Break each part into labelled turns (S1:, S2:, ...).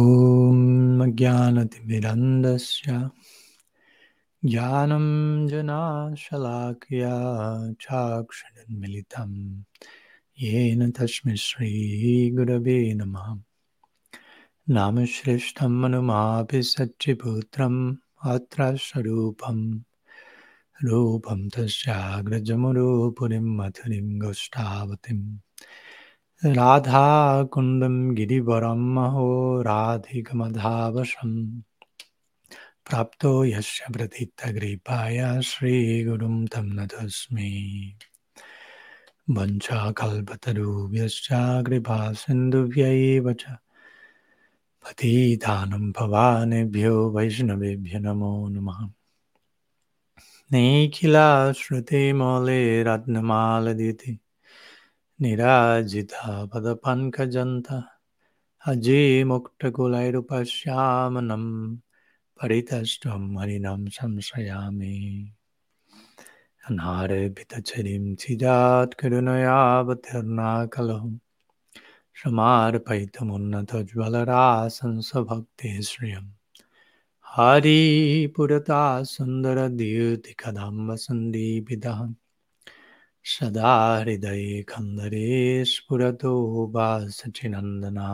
S1: ॐ ज्ञानतिमिरन्दस्य ज्ञानं जनाशलाकया चाक्षरन्मिलितं येन तस्मै श्रीगुरवे नमः नामश्रेष्ठं मनुमापि सच्चिपुत्रम् अत्र स्वरूपं रूपं तस्याग्रजमुरुपुरीं मथुरीं गोष्ठावतीम् राधाकुन्दं गिरिवरं महो राधिकमधावशं प्राप्तो यस्य प्रथितकृपाय श्रीगुरुं तं नतस्मि वञ्चाकल्पतरुभ्यश्च कृपा सिन्धुभ्यैव च। पतितानं भवानेभ्यो वैष्णवेभ्यो नमो नमः। निखिलाश्रुतिमौले रत्नमालदिति निराजितापदपङ्कजन्त अजीमुक्तकुलैरुपश्यामनं परितस्त्वं हरिनां संश्रयामि। अनारभितचरिं चिजात्करुणयावतीर्णाकलौ समार्पयितमुन्नतोज्ज्वलरासंसभक्तिः श्रियं हरिपुरता सुन्दरद्युतिकदां वसन्दीपिदहम् सदा हृदये खन्दरे स्फुरतो वा सचिनन्दना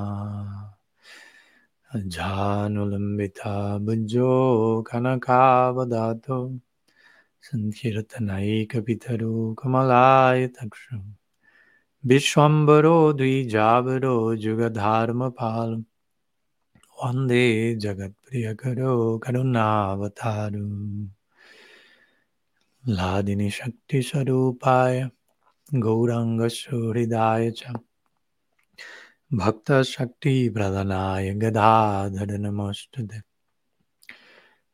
S1: जानुलम्बिता भुजो कनकावदातो। सङ्कीर्तनैकपितरो कमलायतक्षु। विश्वम्बरो द्विजावरो जुगधर्मपाल। वंदे जगत्प्रियकरो करुणावतारु। लादिनि शक्तिस्वरूपाय गौराङ्गसुहृदाय च भक्तशक्तिप्रदनाय गदाधर नमोऽस्तुते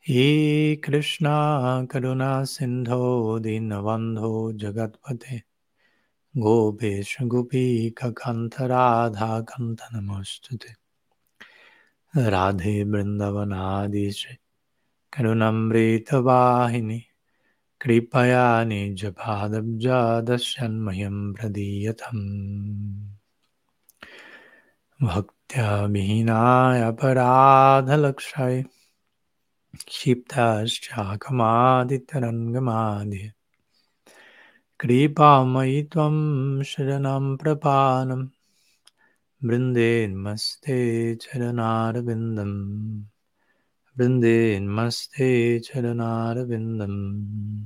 S1: हे कृष्णा करुणा सिन्धो दीनबन्धो जगत्पते गोपेश गोपीककन्थराधाकन्थ नमोऽस्तुते राधे वृन्दवनादिश करुणमृतवाहिनि कृपया निजपादब्जादस्यन्मह्यं प्रदीयतम्। भक्त्या विहीनाय अपराधलक्षाय। क्षिप्ताश्चाकमादितरङ्गमादि। कृपामयि त्वं शरणं प्रपानं बृन्देन्मस्ते चरणारविन्दम् Bendit Masti Charanarabindam.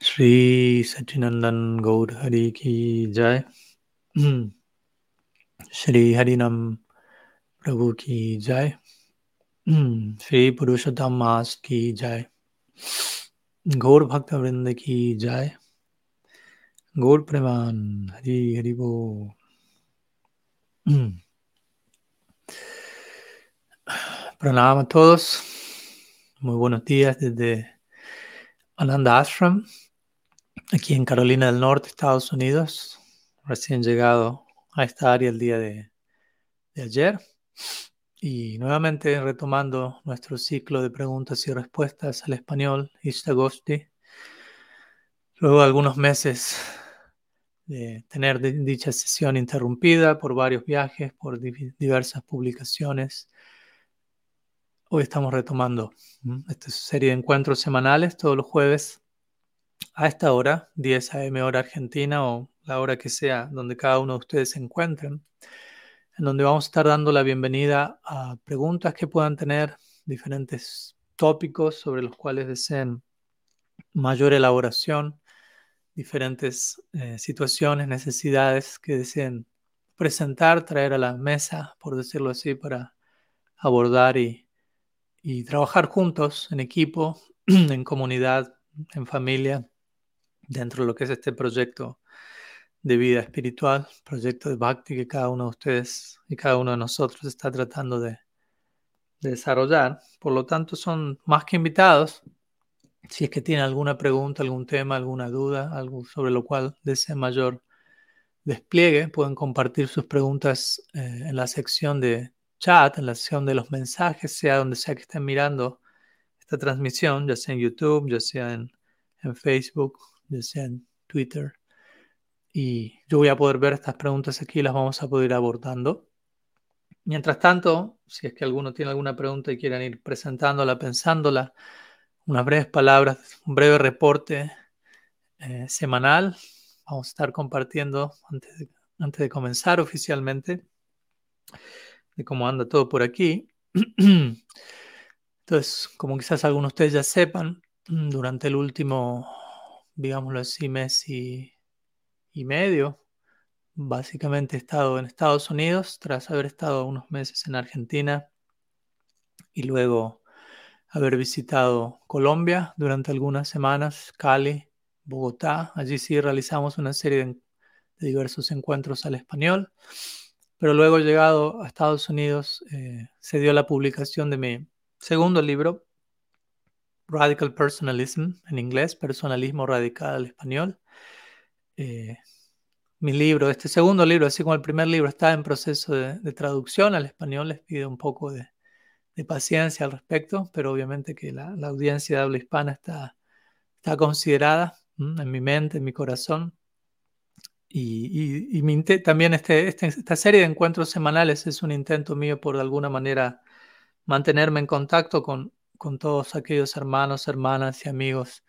S1: Sri Satinandan Gaur Hari Ki Jai. Sri Harinam Prabhu Ki Jai. Sri Purushottam Mas Ki Jai. Gaur Bhakta Vrinda Ki Jai. Gaur Preman Hari Hari Bo. Pranam a todos. Muy buenos días desde Ananda Ashram, aquí en Carolina del Norte, Estados Unidos. Recién llegado a esta área el día de, ayer. Y nuevamente retomando nuestro ciclo de preguntas y respuestas al español, Ishtagosti. Luego de algunos meses de tener dicha sesión interrumpida por varios viajes, por diversas publicaciones Hoy estamos retomando esta serie de encuentros semanales todos los jueves a esta hora, 10 a.m. hora argentina o la hora que sea donde cada uno de ustedes se encuentren, en donde vamos a estar dando la bienvenida a preguntas que puedan tener diferentes tópicos sobre los cuales deseen mayor elaboración, diferentes eh, situaciones, necesidades que deseen presentar, traer a la mesa, por decirlo así, para abordar y y trabajar juntos, en equipo, en comunidad, en familia, dentro de lo que es este proyecto de vida espiritual, proyecto de Bhakti que cada uno de ustedes y cada uno de nosotros está tratando de, de desarrollar. Por lo tanto, son más que invitados. Si es que tienen alguna pregunta, algún tema, alguna duda, algo sobre lo cual deseen mayor despliegue, pueden compartir sus preguntas eh, en la sección de chat, en la sección de los mensajes, sea donde sea que estén mirando esta transmisión, ya sea en YouTube, ya sea en, en Facebook, ya sea en Twitter. Y yo voy a poder ver estas preguntas aquí, las vamos a poder ir abordando. Mientras tanto, si es que alguno tiene alguna pregunta y quieran ir presentándola, pensándola, unas breves palabras, un breve reporte eh, semanal. Vamos a estar compartiendo antes antes de comenzar oficialmente de cómo anda todo por aquí. Entonces, como quizás algunos de ustedes ya sepan, durante el último, digámoslo así, mes y, medio, básicamente he estado en Estados Unidos tras haber estado unos meses en Argentina y luego haber visitado Colombia durante algunas semanas, Cali, Bogotá. Allí sí realizamos una serie de, diversos encuentros al español. Pero luego llegado a Estados Unidos eh, se dio la publicación de mi segundo libro, Radical Personalism, en inglés, Personalismo Radical al español. Eh, mi libro, este segundo libro, así como el primer libro, está en proceso de, traducción al español. Les pido un poco de, paciencia al respecto, pero obviamente que la, audiencia de habla hispana está, está considerada en mi mente, en mi corazón. Y, y, también este, este, esta serie de encuentros semanales es un intento mío por de alguna manera mantenerme en contacto con, todos aquellos hermanos, hermanas y amigos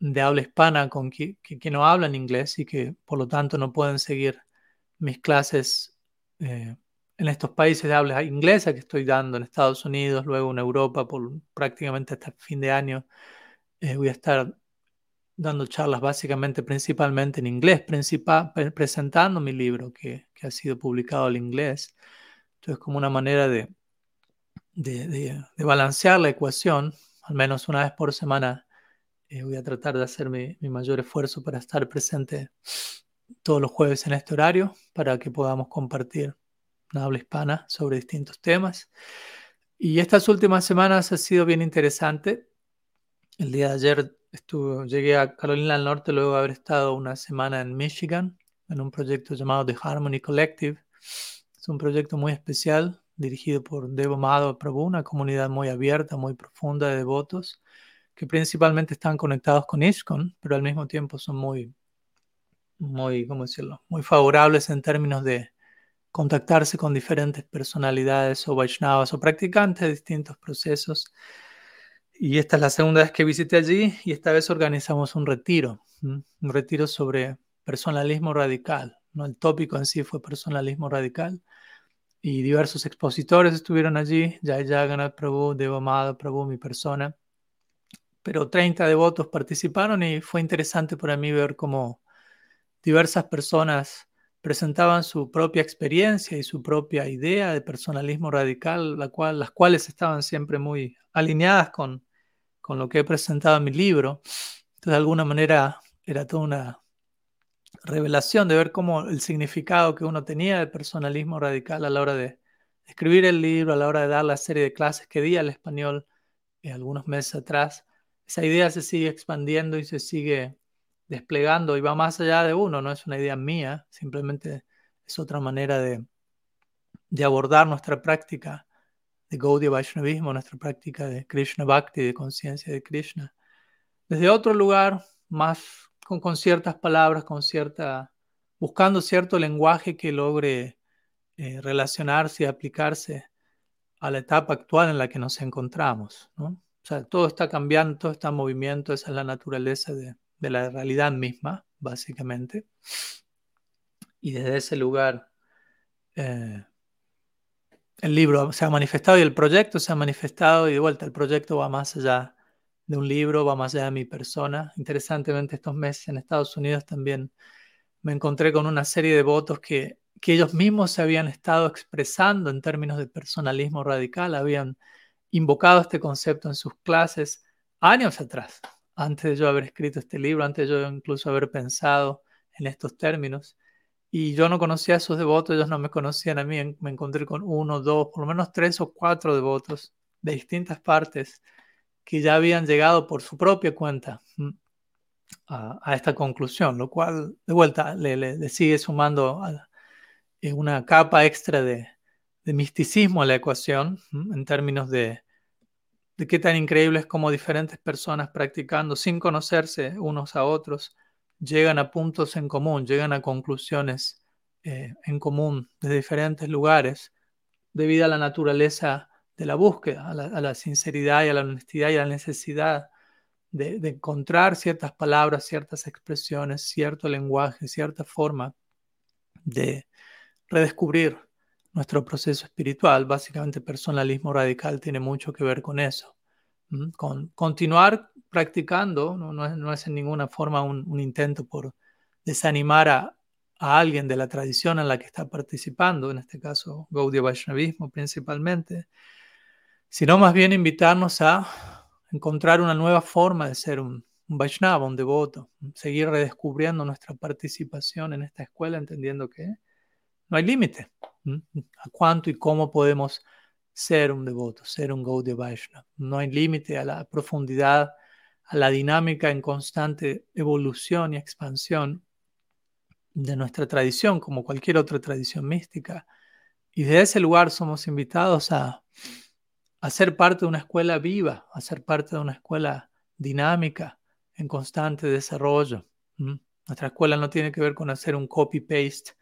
S1: de habla hispana con que, no hablan inglés y que por lo tanto no pueden seguir mis clases eh, en estos países de habla inglesa que estoy dando en Estados Unidos, luego en Europa por prácticamente hasta fin de año. Eh, voy a estar dando charlas básicamente, principalmente en inglés, presentando mi libro que, que, ha sido publicado en inglés. Entonces, como una manera de, de, de, balancear la ecuación, al menos una vez por semana, eh, voy a tratar de hacer mi, mi, mayor esfuerzo para estar presente todos los jueves en este horario, para que podamos compartir una habla hispana sobre distintos temas. Y estas últimas semanas ha sido bien interesante. El día de ayer llegué a Carolina del Norte luego de haber estado una semana en Michigan en un proyecto llamado The Harmony Collective. Es un proyecto muy especial dirigido por Devo Madhava Prabhu, una comunidad muy abierta, muy profunda de devotos que principalmente están conectados con ISKCON, pero al mismo tiempo son muy, muy, ¿cómo decirlo? Muy favorables en términos de contactarse con diferentes personalidades o Vaishnavas o practicantes de distintos procesos y esta es la segunda vez que visité allí y esta vez organizamos un retiro, un retiro sobre personalismo radical. ¿no? El tópico en sí fue personalismo radical y diversos expositores estuvieron allí, Jai Jagannath Prabhu, Devamada Prabhu, mi persona, pero 30 devotos participaron y fue interesante para mí ver cómo diversas personas presentaban su propia experiencia y su propia idea de personalismo radical, la cual, las cuales estaban siempre muy alineadas con, con lo que he presentado en mi libro. Entonces, de alguna manera, era toda una revelación de ver cómo el significado que uno tenía del personalismo radical a la hora de escribir el libro, a la hora de dar la serie de clases que di al español eh, algunos meses atrás. Esa idea se sigue expandiendo y se sigue desplegando y va más allá de uno, no es una idea mía, simplemente es otra manera de, de abordar nuestra práctica de Gaudiya Vaishnavismo, nuestra práctica de Krishna Bhakti, de conciencia de Krishna. Desde otro lugar, más con, con, ciertas palabras, con cierta, buscando cierto lenguaje que logre eh, relacionarse y aplicarse a la etapa actual en la que nos encontramos. ¿no? O sea, todo está cambiando, todo está en movimiento, esa es la naturaleza de, de la realidad misma, básicamente. Y desde ese lugar, eh, el libro se ha manifestado y el proyecto se ha manifestado y de vuelta el proyecto va más allá de un libro, va más allá de mi persona. Interesantemente, estos meses en Estados Unidos también me encontré con una serie de votos que, que ellos mismos se habían estado expresando en términos de personalismo radical, habían invocado este concepto en sus clases años atrás, antes de yo haber escrito este libro, antes de yo incluso haber pensado en estos términos. Y yo no conocía a esos devotos, ellos no me conocían a mí. Me encontré con uno, dos, por lo menos tres o cuatro devotos de distintas partes que ya habían llegado por su propia cuenta a, esta conclusión, lo cual de vuelta le, sigue sumando eh, una capa extra de, misticismo a la ecuación en términos de, de qué tan increíble es como diferentes personas practicando sin conocerse unos a otros llegan a puntos en común, llegan a conclusiones eh, en común de diferentes lugares, debido a la naturaleza de la búsqueda, a la, sinceridad y a la honestidad y a la necesidad de, de, encontrar ciertas palabras, ciertas expresiones, cierto lenguaje, cierta forma de redescubrir nuestro proceso espiritual. Básicamente, personalismo radical tiene mucho que ver con eso. Con continuar practicando no, es, en ninguna forma un, intento por desanimar a, a, alguien de la tradición en la que está participando, en este caso Gaudiya Vaishnavismo principalmente, sino más bien invitarnos a encontrar una nueva forma de ser un, un Vaishnava, un devoto, seguir redescubriendo nuestra participación en esta escuela, entendiendo que no hay límite a cuánto y cómo podemos ser un devoto, ser un Gaudiya Vaishnava. No hay límite a la profundidad, a la dinámica en constante evolución y expansión de nuestra tradición, como cualquier otra tradición mística. Y de ese lugar somos invitados a, a ser parte de una escuela viva, a ser parte de una escuela dinámica, en constante desarrollo. Nuestra escuela no tiene que ver con hacer un copy-paste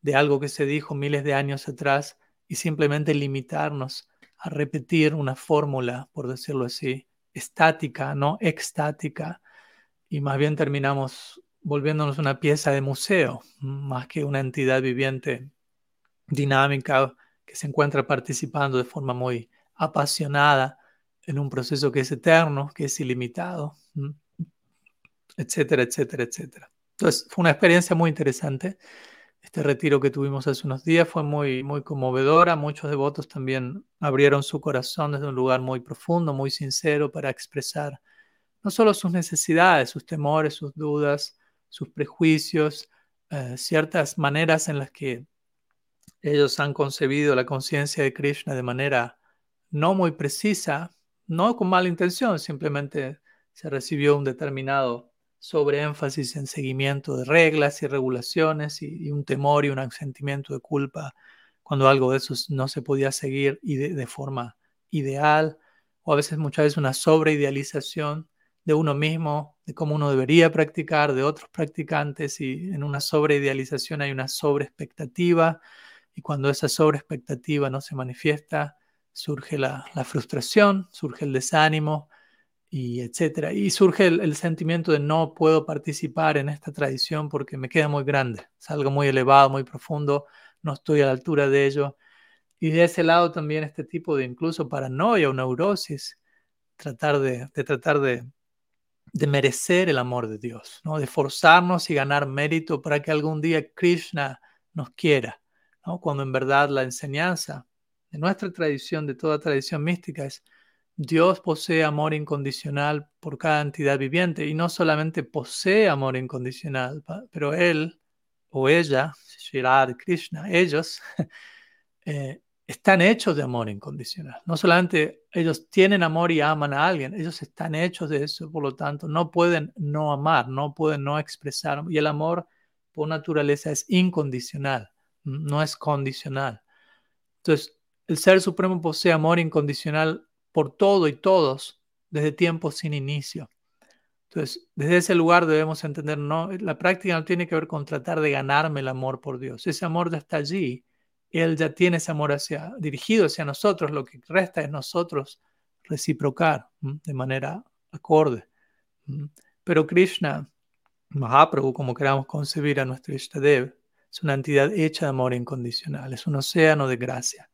S1: de algo que se dijo miles de años atrás y simplemente limitarnos a repetir una fórmula, por decirlo así, estática, no extática, y más bien terminamos volviéndonos una pieza de museo, más que una entidad viviente dinámica que se encuentra participando de forma muy apasionada en un proceso que es eterno, que es ilimitado, etcétera, etcétera, etcétera. Entonces, fue una experiencia muy interesante. Este retiro que tuvimos hace unos días fue muy, muy conmovedora. Muchos devotos también abrieron su corazón desde un lugar muy profundo, muy sincero para expresar no solo sus necesidades, sus temores, sus dudas, sus prejuicios, eh, ciertas maneras en las que ellos han concebido la conciencia de Krishna de manera no muy precisa, no con mala intención, simplemente se recibió un determinado sobre énfasis en seguimiento de reglas y regulaciones y, un temor y un sentimiento de culpa cuando algo de eso no se podía seguir y de, forma ideal, o a veces muchas veces una sobreidealización de uno mismo, de cómo uno debería practicar, de otros practicantes, y en una sobreidealización hay una sobreexpectativa, y cuando esa sobreexpectativa no se manifiesta, surge la frustración, surge el desánimo, y etcétera. Y surge el, sentimiento de no puedo participar en esta tradición porque me queda muy grande, es algo muy elevado, muy profundo, no estoy a la altura de ello. Y de ese lado también este tipo de incluso paranoia o neurosis, tratar de, tratar de, de, merecer el amor de Dios, ¿no? de forzarnos y ganar mérito para que algún día Krishna nos quiera, ¿no? cuando en verdad la enseñanza de nuestra tradición, de toda tradición mística, es Dios posee amor incondicional por cada entidad viviente y no solamente posee amor incondicional, pero él o ella, Shirad Krishna, ellos eh, están hechos de amor incondicional. No solamente ellos tienen amor y aman a alguien, ellos están hechos de eso, por lo tanto, no pueden no amar, no pueden no expresar. Y el amor, por naturaleza, es incondicional, no es condicional. Entonces, el Ser Supremo posee amor incondicional por todo y todos desde tiempos sin inicio. Entonces, desde ese lugar debemos entender, no, la práctica no tiene que ver con tratar de ganarme el amor por Dios. Ese amor ya está allí. Él ya tiene ese amor hacia, dirigido hacia nosotros. Lo que resta es nosotros reciprocar de manera acorde. Pero Krishna, Mahaprabhu, como queramos concebir a nuestro Ishtadev, es una entidad hecha de amor incondicional, es un océano de gracia.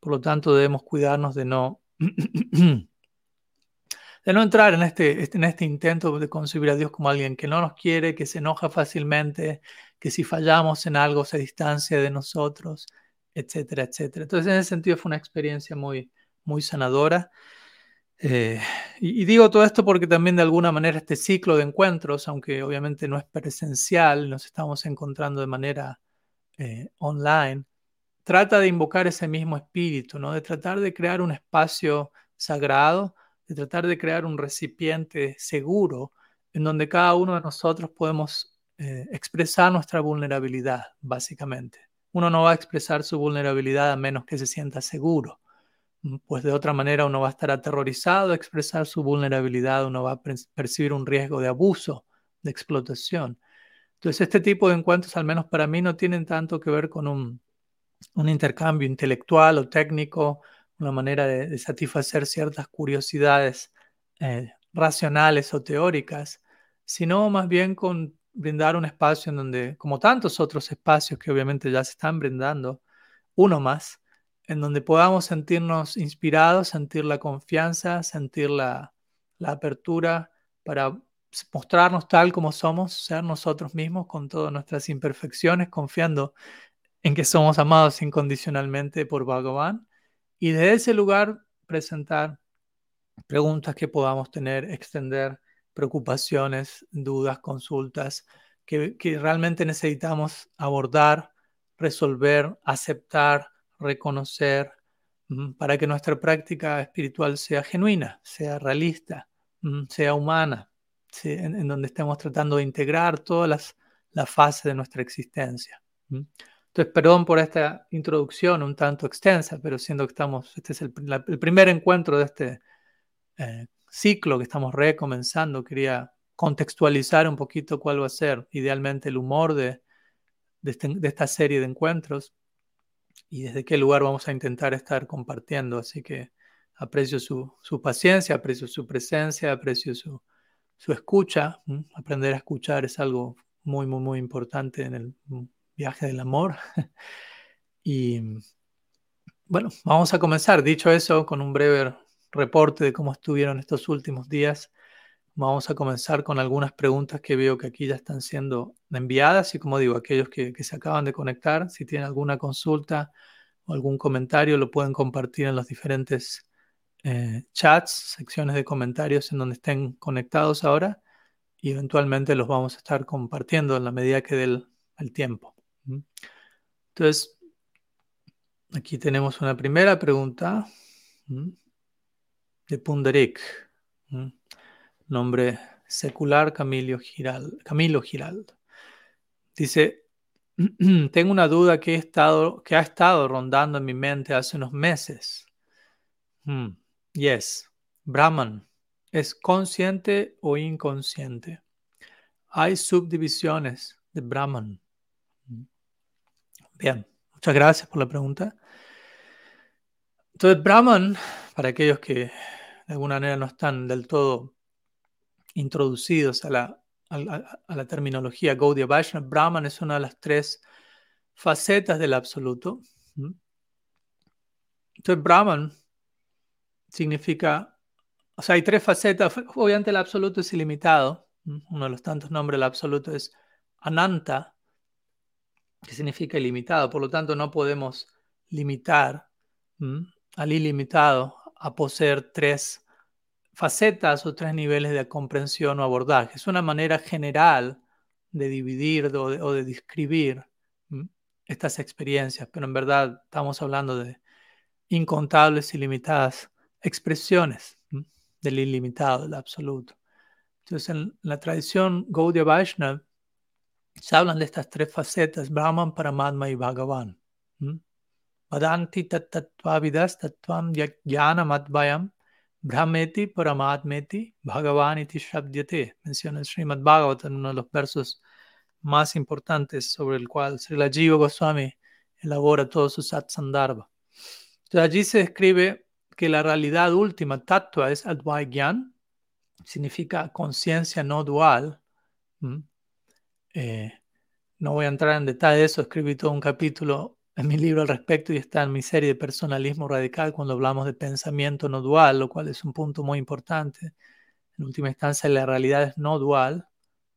S1: Por lo tanto, debemos cuidarnos de no de no entrar en este, este, en este intento de concebir a Dios como alguien que no nos quiere, que se enoja fácilmente, que si fallamos en algo se distancia de nosotros, etcétera, etcétera. Entonces, en ese sentido fue una experiencia muy, muy sanadora. Eh, y, digo todo esto porque también de alguna manera este ciclo de encuentros, aunque obviamente no es presencial, nos estamos encontrando de manera eh, online, trata de invocar ese mismo espíritu, ¿no? de tratar de crear un espacio sagrado, de tratar de crear un recipiente seguro en donde cada uno de nosotros podemos eh, expresar nuestra vulnerabilidad, básicamente. Uno no va a expresar su vulnerabilidad a menos que se sienta seguro, pues de otra manera uno va a estar aterrorizado de expresar su vulnerabilidad, uno va a percibir un riesgo de abuso, de explotación. Entonces, este tipo de encuentros, al menos para mí, no tienen tanto que ver con un un intercambio intelectual o técnico, una manera de, satisfacer ciertas curiosidades eh, racionales o teóricas, sino más bien con brindar un espacio en donde, como tantos otros espacios que obviamente ya se están brindando, uno más, en donde podamos sentirnos inspirados, sentir la confianza, sentir la, la apertura para mostrarnos tal como somos, ser nosotros mismos con todas nuestras imperfecciones, confiando en que somos amados incondicionalmente por Bhagavan y desde ese lugar presentar preguntas que podamos tener, extender preocupaciones, dudas, consultas que, que realmente necesitamos abordar, resolver, aceptar, reconocer, mm, para que nuestra práctica espiritual sea genuina, sea realista, mm, sea humana, en, donde estemos tratando de integrar todas las, las fases de nuestra existencia. Entonces, perdón por esta introducción un tanto extensa, pero siendo que estamos, este es el, primer encuentro de este eh, ciclo que estamos recomenzando, quería contextualizar un poquito cuál va a ser idealmente el humor de, de, este, de esta serie de encuentros y desde qué lugar vamos a intentar estar compartiendo. Así que aprecio su, su paciencia, aprecio su presencia, aprecio su, su escucha. Aprender a escuchar es algo muy, muy, muy importante en el viaje del amor. y bueno, vamos a comenzar. Dicho eso, con un breve reporte de cómo estuvieron estos últimos días, vamos a comenzar con algunas preguntas que veo que aquí ya están siendo enviadas y como digo, aquellos que, se acaban de conectar, si tienen alguna consulta o algún comentario, lo pueden compartir en los diferentes eh, chats, secciones de comentarios en donde estén conectados ahora y eventualmente los vamos a estar compartiendo en la medida que dé el tiempo. Entonces, aquí tenemos una primera pregunta de Pundarik, nombre secular Camilo, Giral, Camilo Giraldo. Dice, tengo una duda que ha estado rondando en mi mente hace unos meses. Hmm, yes, Brahman, ¿es consciente o inconsciente? Hay subdivisiones de Brahman. Bien, muchas gracias por la pregunta. Entonces, Brahman, para aquellos que de alguna manera no están del todo introducidos a la, terminología Gaudiya Vaishnava, Brahman es una de las tres facetas del absoluto. Entonces, Brahman significa, o sea, hay tres facetas. Obviamente, el absoluto es ilimitado. Uno de los tantos nombres del absoluto es Ananta, que significa ilimitado. Por lo tanto, no podemos limitar al ilimitado a poseer tres facetas o tres niveles de comprensión o abordaje. Es una manera general de dividir o de, describir estas experiencias, pero en verdad estamos hablando de incontables, ilimitadas expresiones del ilimitado, del absoluto. Entonces, en la tradición Gaudiya Vaishnava, se hablan de estas tres facetas, Brahman, Paramatma y Bhagavan. Vadanti tattvavidas tattvam madvayam brahmeti paramatmeti bhagavan iti shabdyate. Menciona el Srimad Bhagavatam, uno de los versos más importantes sobre el cual Srila Jiva Goswami elabora todo su. Entonces allí se describe que la realidad última, tattva, es advaigyan, significa conciencia no dual. Eh, no voy a entrar en detalle de eso, escribí todo un capítulo en mi libro al respecto y está en mi serie de personalismo radical cuando hablamos de pensamiento no dual, lo cual es un punto muy importante. En última instancia, la realidad es no dual.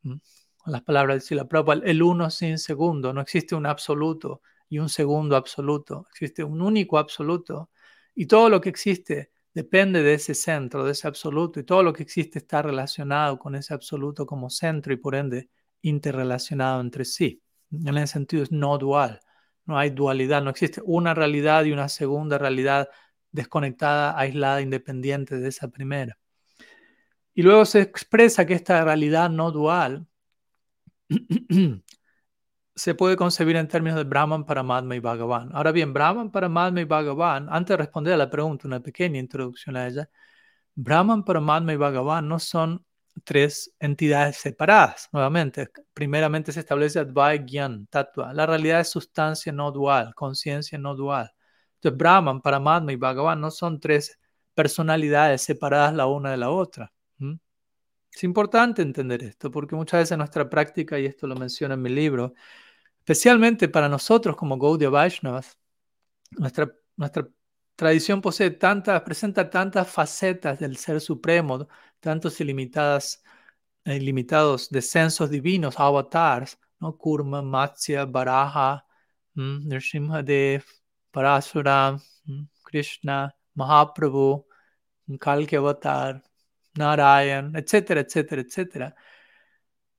S1: Con las palabras de la Prabhupada, el uno sin segundo, no existe un absoluto y un segundo absoluto, existe un único absoluto y todo lo que existe depende de ese centro, de ese absoluto y todo lo que existe está relacionado con ese absoluto como centro y por ende interrelacionado entre sí. En ese sentido es no dual. No hay dualidad, no existe una realidad y una segunda realidad desconectada, aislada, independiente de esa primera. Y luego se expresa que esta realidad no dual se puede concebir en términos de Brahman, Paramatma y Bhagavan. Ahora bien, Brahman, Paramatma y Bhagavan, antes de responder a la pregunta, una pequeña introducción a ella, Brahman, Paramatma y Bhagavan no son tres entidades separadas. Nuevamente, primeramente se establece Advaigyan, Tattva. La realidad es sustancia no dual, conciencia no dual. Entonces, Brahman, Paramatma y Bhagavan no son tres personalidades separadas la una de la otra. Es importante entender esto porque muchas veces nuestra práctica, y esto lo menciono en mi libro, especialmente para nosotros como Gaudiya Vaishnavas, nuestra, nuestra tradición posee tantas, presenta tantas facetas del Ser Supremo, tantos ilimitadas, eh, ilimitados descensos divinos, avatars, ¿no? Kurma, Matsya, Baraha, Nrsimhadev, Parasura, Krishna, Mahaprabhu, Kalki Avatar, Narayan, etcétera, etcétera, etcétera.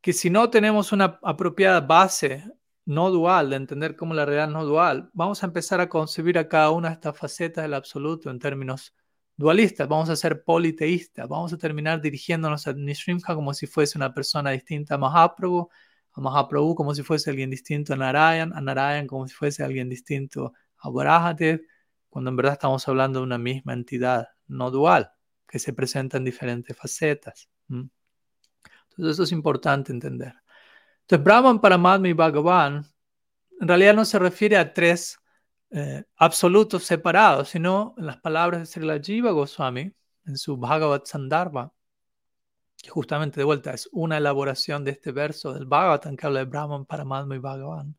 S1: Que si no tenemos una apropiada base no dual, de entender cómo la realidad no dual, vamos a empezar a concebir a cada una de estas facetas del absoluto en términos dualistas, vamos a ser politeístas, vamos a terminar dirigiéndonos a Nishrimha como si fuese una persona distinta a Mahaprabhu, a Mahaprabhu como si fuese alguien distinto a Narayan, a Narayan como si fuese alguien distinto a Varahadev, cuando en verdad estamos hablando de una misma entidad no dual que se presenta en diferentes facetas. Entonces eso es importante entender. Entonces, Brahman, Paramatma y Bhagavan en realidad no se refiere a tres eh, absolutos separados, sino en las palabras de Srila Jiva Goswami, en su Bhagavad Sandarbha, que justamente de vuelta es una elaboración de este verso del Bhagavatam que habla de Brahman, Paramatma y Bhagavan.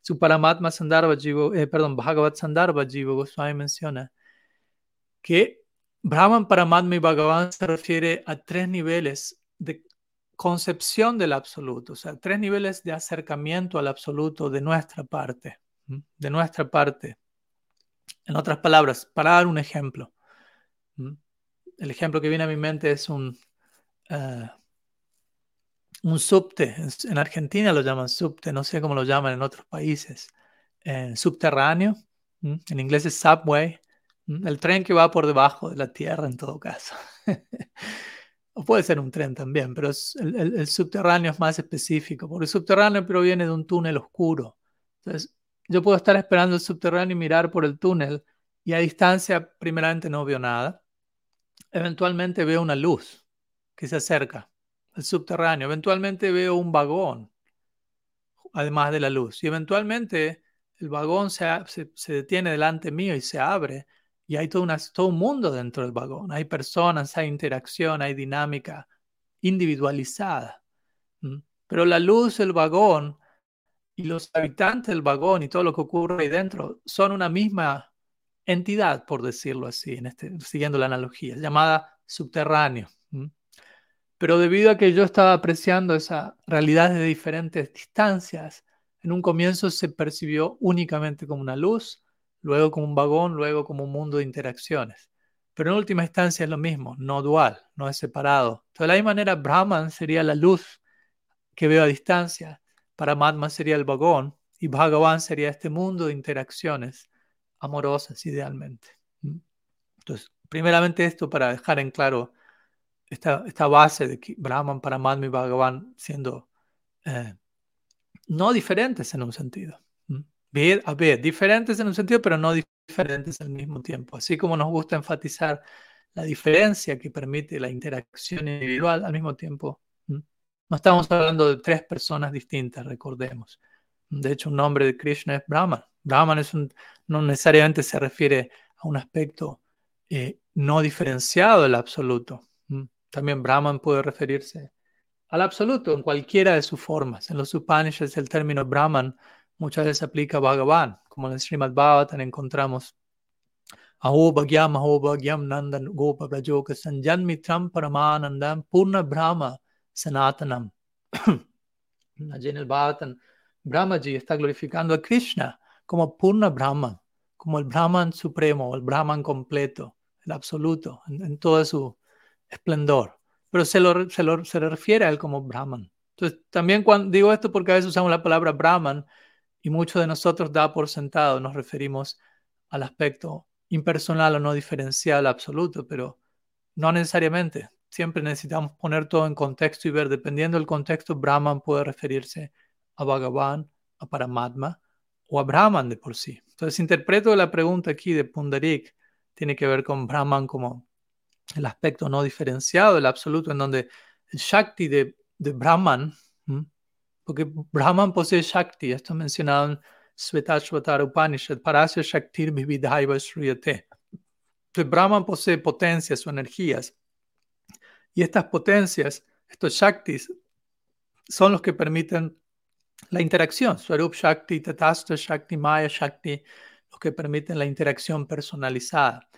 S1: Su Paramatma Sandarbha, eh, perdón, Bhagavad Sandarbha Jiva Goswami menciona que Brahman, Paramatma y Bhagavan se refiere a tres niveles de concepción del absoluto, o sea, tres niveles de acercamiento al absoluto de nuestra parte, de nuestra parte. En otras palabras, para dar un ejemplo, el ejemplo que viene a mi mente es un, eh, un subte. En Argentina lo llaman subte, no sé cómo lo llaman en otros países. Subterráneo, en inglés es subway, el tren que va por debajo de la tierra en todo caso. O puede ser un tren también, pero el, subterráneo es más específico, porque el subterráneo proviene de un túnel oscuro. Entonces, yo puedo estar esperando el subterráneo y mirar por el túnel y a distancia primeramente no veo nada. Eventualmente veo una luz que se acerca, el subterráneo. Eventualmente veo un vagón, además de la luz. Y eventualmente el vagón se, se detiene delante mío y se abre y hay todo, todo un mundo dentro del vagón. Hay personas, hay interacción, hay dinámica individualizada. Pero la luz del vagón y los habitantes del vagón y todo lo que ocurre ahí dentro son una misma entidad, por decirlo así, en este, siguiendo la analogía, llamada subterráneo. Pero debido a que yo estaba apreciando esa realidad de diferentes distancias, en un comienzo se percibió únicamente como una luz, luego como un vagón, luego como un mundo de interacciones. Pero en última instancia es lo mismo, no dual, no es separado. de la misma manera, Brahman sería la luz que veo a distancia, Paramatma sería el vagón y Bhagavan sería este mundo de interacciones amorosas idealmente. Entonces, primeramente esto para dejar en claro esta, esta base de que Brahman, Paramatma y Bhagavan siendo eh, no diferentes en un sentido a ver, diferentes en un sentido, pero no diferentes al mismo tiempo. Así como nos gusta enfatizar la diferencia que permite la interacción individual al mismo tiempo. No estamos hablando de tres personas distintas, recordemos. De hecho, un nombre de Krishna es Brahman. Brahman no necesariamente se refiere a un aspecto eh, no diferenciado del absoluto. También Brahman puede referirse al absoluto en cualquiera de sus formas. En los Upanishads el término Brahman muchas veces aplica Bhagavan, como en el Srimad Bhagavatam encontramos Aho Bhagyam Aho Bhagyam Nandan Gopa Sanjan Mitram Paramanandam Purna Brahma Sanatanam. Allí en el Bhagavatam, Brahmaji está glorificando a Krishna como Purna Brahman, como el Brahman supremo, el Brahman completo, el absoluto, en, todo su esplendor. Pero se, lo, se, lo, se refiere a él como Brahman. Entonces, también cuando digo esto porque a veces usamos la palabra Brahman y muchos de nosotros da por sentado, nos referimos al aspecto impersonal o no diferencial absoluto, pero no necesariamente. Siempre necesitamos poner todo en contexto y ver, dependiendo del contexto, Brahman puede referirse a Bhagavan, a Paramatma o a Brahman de por sí. Entonces, interpreto la pregunta aquí de Pundarik, tiene que ver con Brahman como el aspecto no diferenciado del absoluto, en donde el Shakti de, Brahman, porque Brahman posee Shakti, esto es mencionado en Svetashvatara Upanishad, Parasya Shaktir Vividhaiva Shriyate. Brahman posee potencias o energías, y estas potencias, estos Shaktis, son los que permiten la interacción. Swarup Shakti, Tatastha Shakti, Maya Shakti, los que permiten la interacción personalizada.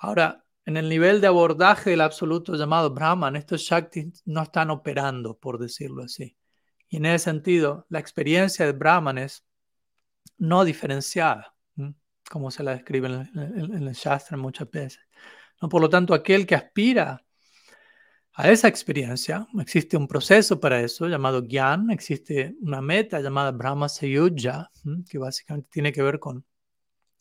S1: Ahora, en el nivel de abordaje del absoluto llamado Brahman, estos Shaktis no están operando, por decirlo así. Y en ese sentido, la experiencia de Brahman es no diferenciada, como se la describe en el, Shastra muchas veces. ¿No? Por lo tanto, aquel que aspira a esa experiencia, existe un proceso para eso llamado Gyan, existe una meta llamada Brahma Sayuja, que básicamente tiene que ver con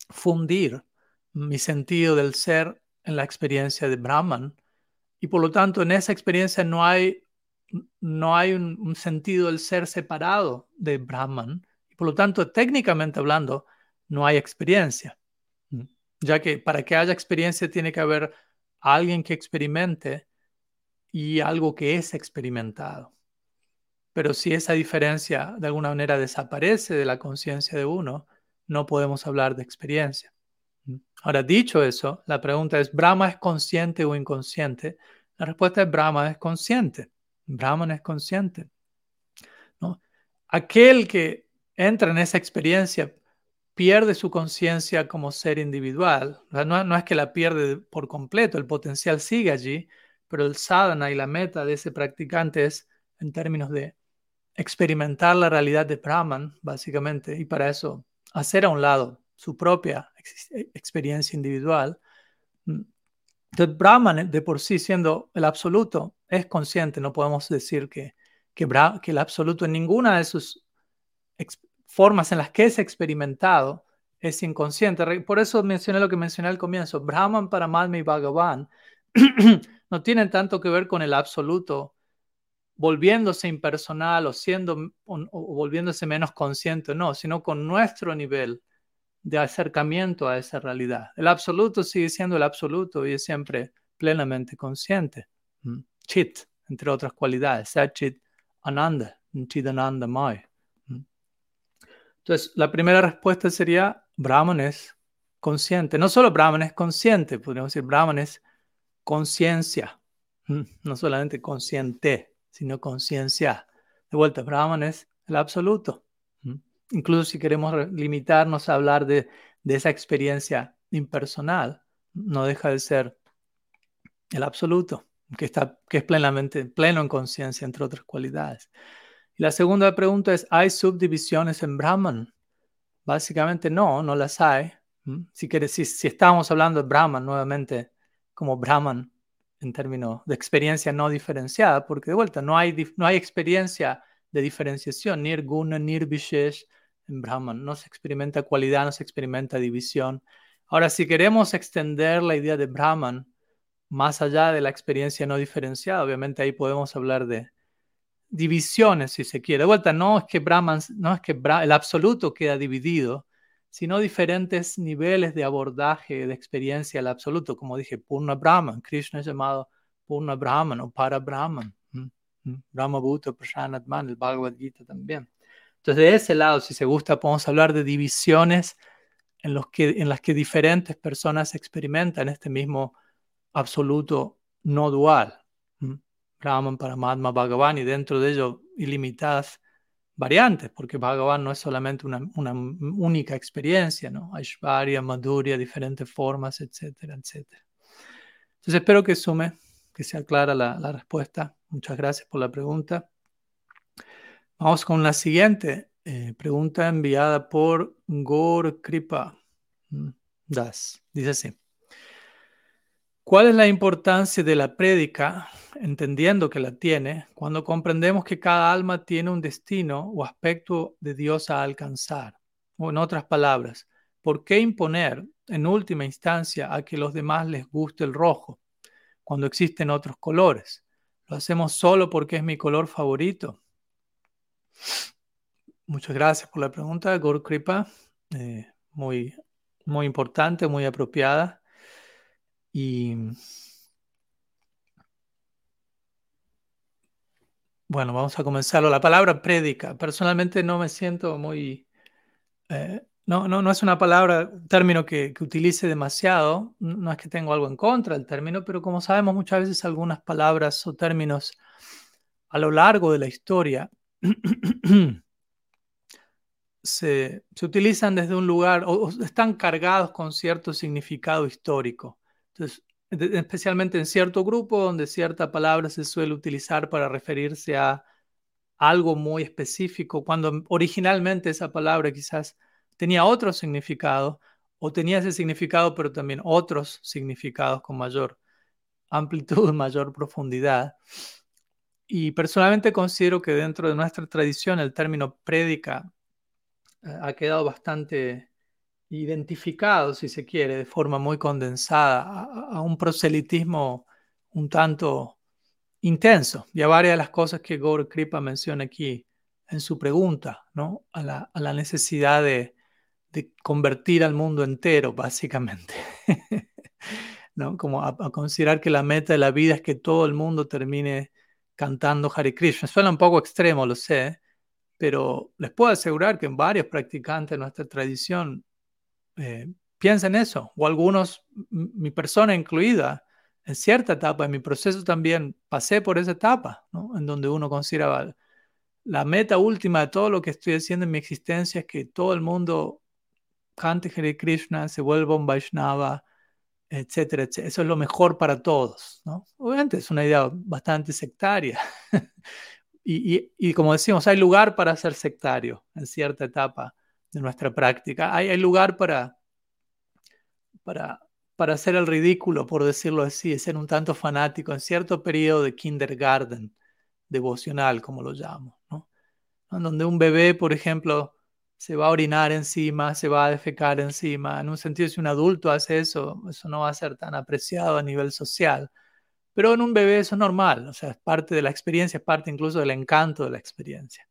S1: fundir mi sentido del ser en la experiencia de Brahman. Y por lo tanto, en esa experiencia no hay, no hay un, sentido del ser separado de Brahman. Y por lo tanto, técnicamente hablando, no hay experiencia. Ya que para que haya experiencia tiene que haber alguien que experimente y algo que es experimentado. Pero si esa diferencia de alguna manera desaparece de la conciencia de uno, no podemos hablar de experiencia. Ahora, dicho eso, la pregunta es, ¿Brahma es consciente o inconsciente? La respuesta es, Brahma es consciente. Brahman es consciente. ¿no? Aquel que entra en esa experiencia pierde su conciencia como ser individual. no, no, es que la pierde por completo, el potencial sigue allí, pero el sadhana y la meta de ese practicante es en términos de experimentar la realidad de Brahman, básicamente, y para eso hacer a un lado su propia e, experiencia individual. Mm. Entonces, Brahman de por sí siendo el absoluto es consciente, no podemos decir que, que, el absoluto en ninguna de sus formas en las que es experimentado es inconsciente. Por eso mencioné lo que mencioné al comienzo. Brahman, Paramatma y Bhagavan no tienen tanto que ver con el absoluto volviéndose impersonal o siendo volviéndose menos consciente, no, sino con nuestro nivel de acercamiento a esa realidad. El absoluto sigue siendo el absoluto y es siempre plenamente consciente. Chit, entre otras cualidades, Chit Ananda, Chidananda Mai. Entonces, la primera respuesta sería Brahman es consciente. No solo Brahman es consciente, podríamos decir Brahman es conciencia, no solamente consciente sino conciencia. De vuelta, Brahman es el absoluto. Incluso si queremos limitarnos a hablar de, esa experiencia impersonal, no deja de ser el absoluto, que, está, que es plenamente pleno en conciencia, entre otras cualidades. Y la segunda pregunta es, ¿hay subdivisiones en Brahman? Básicamente no, no las hay. Si, si, si estamos hablando de Brahman nuevamente como Brahman, en términos de experiencia no diferenciada, porque de vuelta no hay, no hay experiencia de diferenciación, ni guna, ni vishesh en Brahman. No se experimenta cualidad, no se experimenta división. Ahora, si queremos extender la idea de Brahman más allá de la experiencia no diferenciada, obviamente ahí podemos hablar de divisiones, si se quiere. De vuelta, no es que Brahman, no es que el absoluto queda dividido, sino diferentes niveles de abordaje de experiencia al absoluto. Como dije, Purna Brahman, Krishna es llamado Purna Brahman o Para Brahman, Brahma Bhuta Prashanatman, el Bhagavad Gita también. Entonces, de ese lado, si se gusta, podemos hablar de divisiones en, los que, en las que diferentes personas experimentan este mismo absoluto no dual. Brahman, Paramatma, Bhagavan, y dentro de ello ilimitadas variantes, porque Bhagavan no es solamente una, única experiencia, ¿no? Aishwarya, Madhurya, diferentes formas, etcétera, etcétera. Entonces espero que sume, que sea clara la, respuesta. Muchas gracias por la pregunta. Vamos con la siguiente eh, pregunta enviada por Gor Kripa mm, Das. Dice así. ¿Cuál es la importancia de la prédica, entendiendo que la tiene, cuando comprendemos que cada alma tiene un destino o aspecto de Dios a alcanzar? O en otras palabras, ¿por qué imponer en última instancia a que los demás les guste el rojo cuando existen otros colores? ¿Lo hacemos solo porque es mi color favorito? Muchas gracias por la pregunta, Gor Kripa. Eh, muy, muy importante, muy apropiada. Y Bueno, vamos a comenzarlo. La palabra prédica. Personalmente no me siento muy... Eh, no, no, no es una palabra, un término que, que, utilice demasiado. No es que tengo algo en contra del término, pero como sabemos muchas veces algunas palabras o términos a lo largo de la historia se, se, utilizan desde un lugar o, o, están cargados con cierto significado histórico. Entonces, especialmente en cierto grupo donde cierta palabra se suele utilizar para referirse a algo muy específico, cuando originalmente esa palabra quizás tenía otro significado o tenía ese significado, pero también otros significados con mayor amplitud, mayor profundidad. Y personalmente considero que dentro de nuestra tradición el término prédica eh, ha quedado bastante identificado, si se quiere, de forma muy condensada a, un proselitismo un tanto intenso. Y a varias de las cosas que Gaur Kripa menciona aquí en su pregunta, ¿no? A la, necesidad de, de, convertir al mundo entero, básicamente. ¿No? Como a, a, considerar que la meta de la vida es que todo el mundo termine cantando Hare Krishna. Suena un poco extremo, lo sé, pero les puedo asegurar que en varios practicantes de nuestra tradición eh, piensen eso, o algunos, mi persona incluida, en cierta etapa, en mi proceso también pasé por esa etapa, ¿no? en donde uno consideraba la meta última de todo lo que estoy haciendo en mi existencia es que todo el mundo cante Hare Krishna, se vuelva un Vaishnava, etcétera, etcétera. Eso es lo mejor para todos. ¿no? Obviamente es una idea bastante sectaria. y, y, y, como decimos, hay lugar para ser sectario en cierta etapa de nuestra práctica. Hay, hay lugar para, para, para hacer el ridículo, por decirlo así, ser un tanto fanático en cierto periodo de kindergarten devocional, como lo llamo, ¿no? En donde un bebé, por ejemplo, se va a orinar encima, se va a defecar encima. En un sentido, si un adulto hace eso, eso no va a ser tan apreciado a nivel social. Pero en un bebé eso es normal, o sea, es parte de la experiencia, es parte incluso del encanto de la experiencia.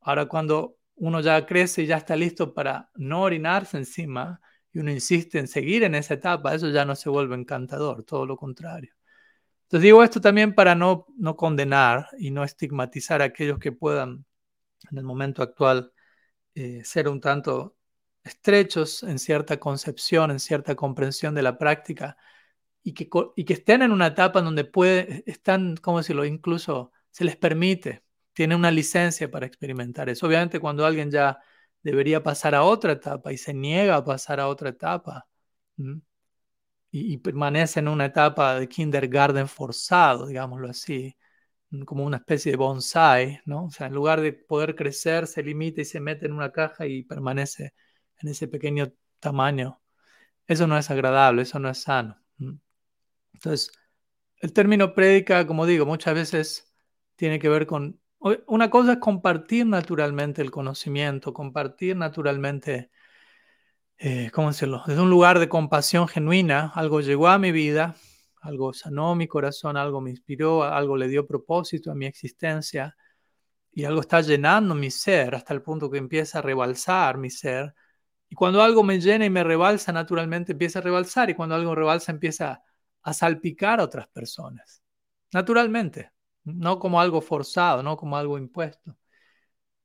S1: Ahora, cuando uno ya crece y ya está listo para no orinarse encima y uno insiste en seguir en esa etapa, eso ya no se vuelve encantador, todo lo contrario. Entonces digo esto también para no, no condenar y no estigmatizar a aquellos que puedan en el momento actual eh, ser un tanto estrechos en cierta concepción, en cierta comprensión de la práctica y que, y que estén en una etapa en donde puede, están, ¿cómo decirlo?, incluso se les permite tiene una licencia para experimentar eso. Obviamente cuando alguien ya debería pasar a otra etapa y se niega a pasar a otra etapa y, permanece en una etapa de kindergarten forzado, digámoslo así, como una especie de bonsai, ¿no? O sea, en lugar de poder crecer, se limita y se mete en una caja y permanece en ese pequeño tamaño. Eso no es agradable, eso no es sano. Entonces, el término prédica, como digo, muchas veces tiene que ver con una cosa es compartir naturalmente el conocimiento, compartir naturalmente, eh, ¿cómo decirlo? Desde un lugar de compasión genuina, algo llegó a mi vida, algo sanó mi corazón, algo me inspiró, algo le dio propósito a mi existencia y algo está llenando mi ser hasta el punto que empieza a rebalsar mi ser. Y cuando algo me llena y me rebalsa, naturalmente empieza a rebalsar y cuando algo rebalsa empieza a salpicar a otras personas. Naturalmente no como algo forzado, no como algo impuesto.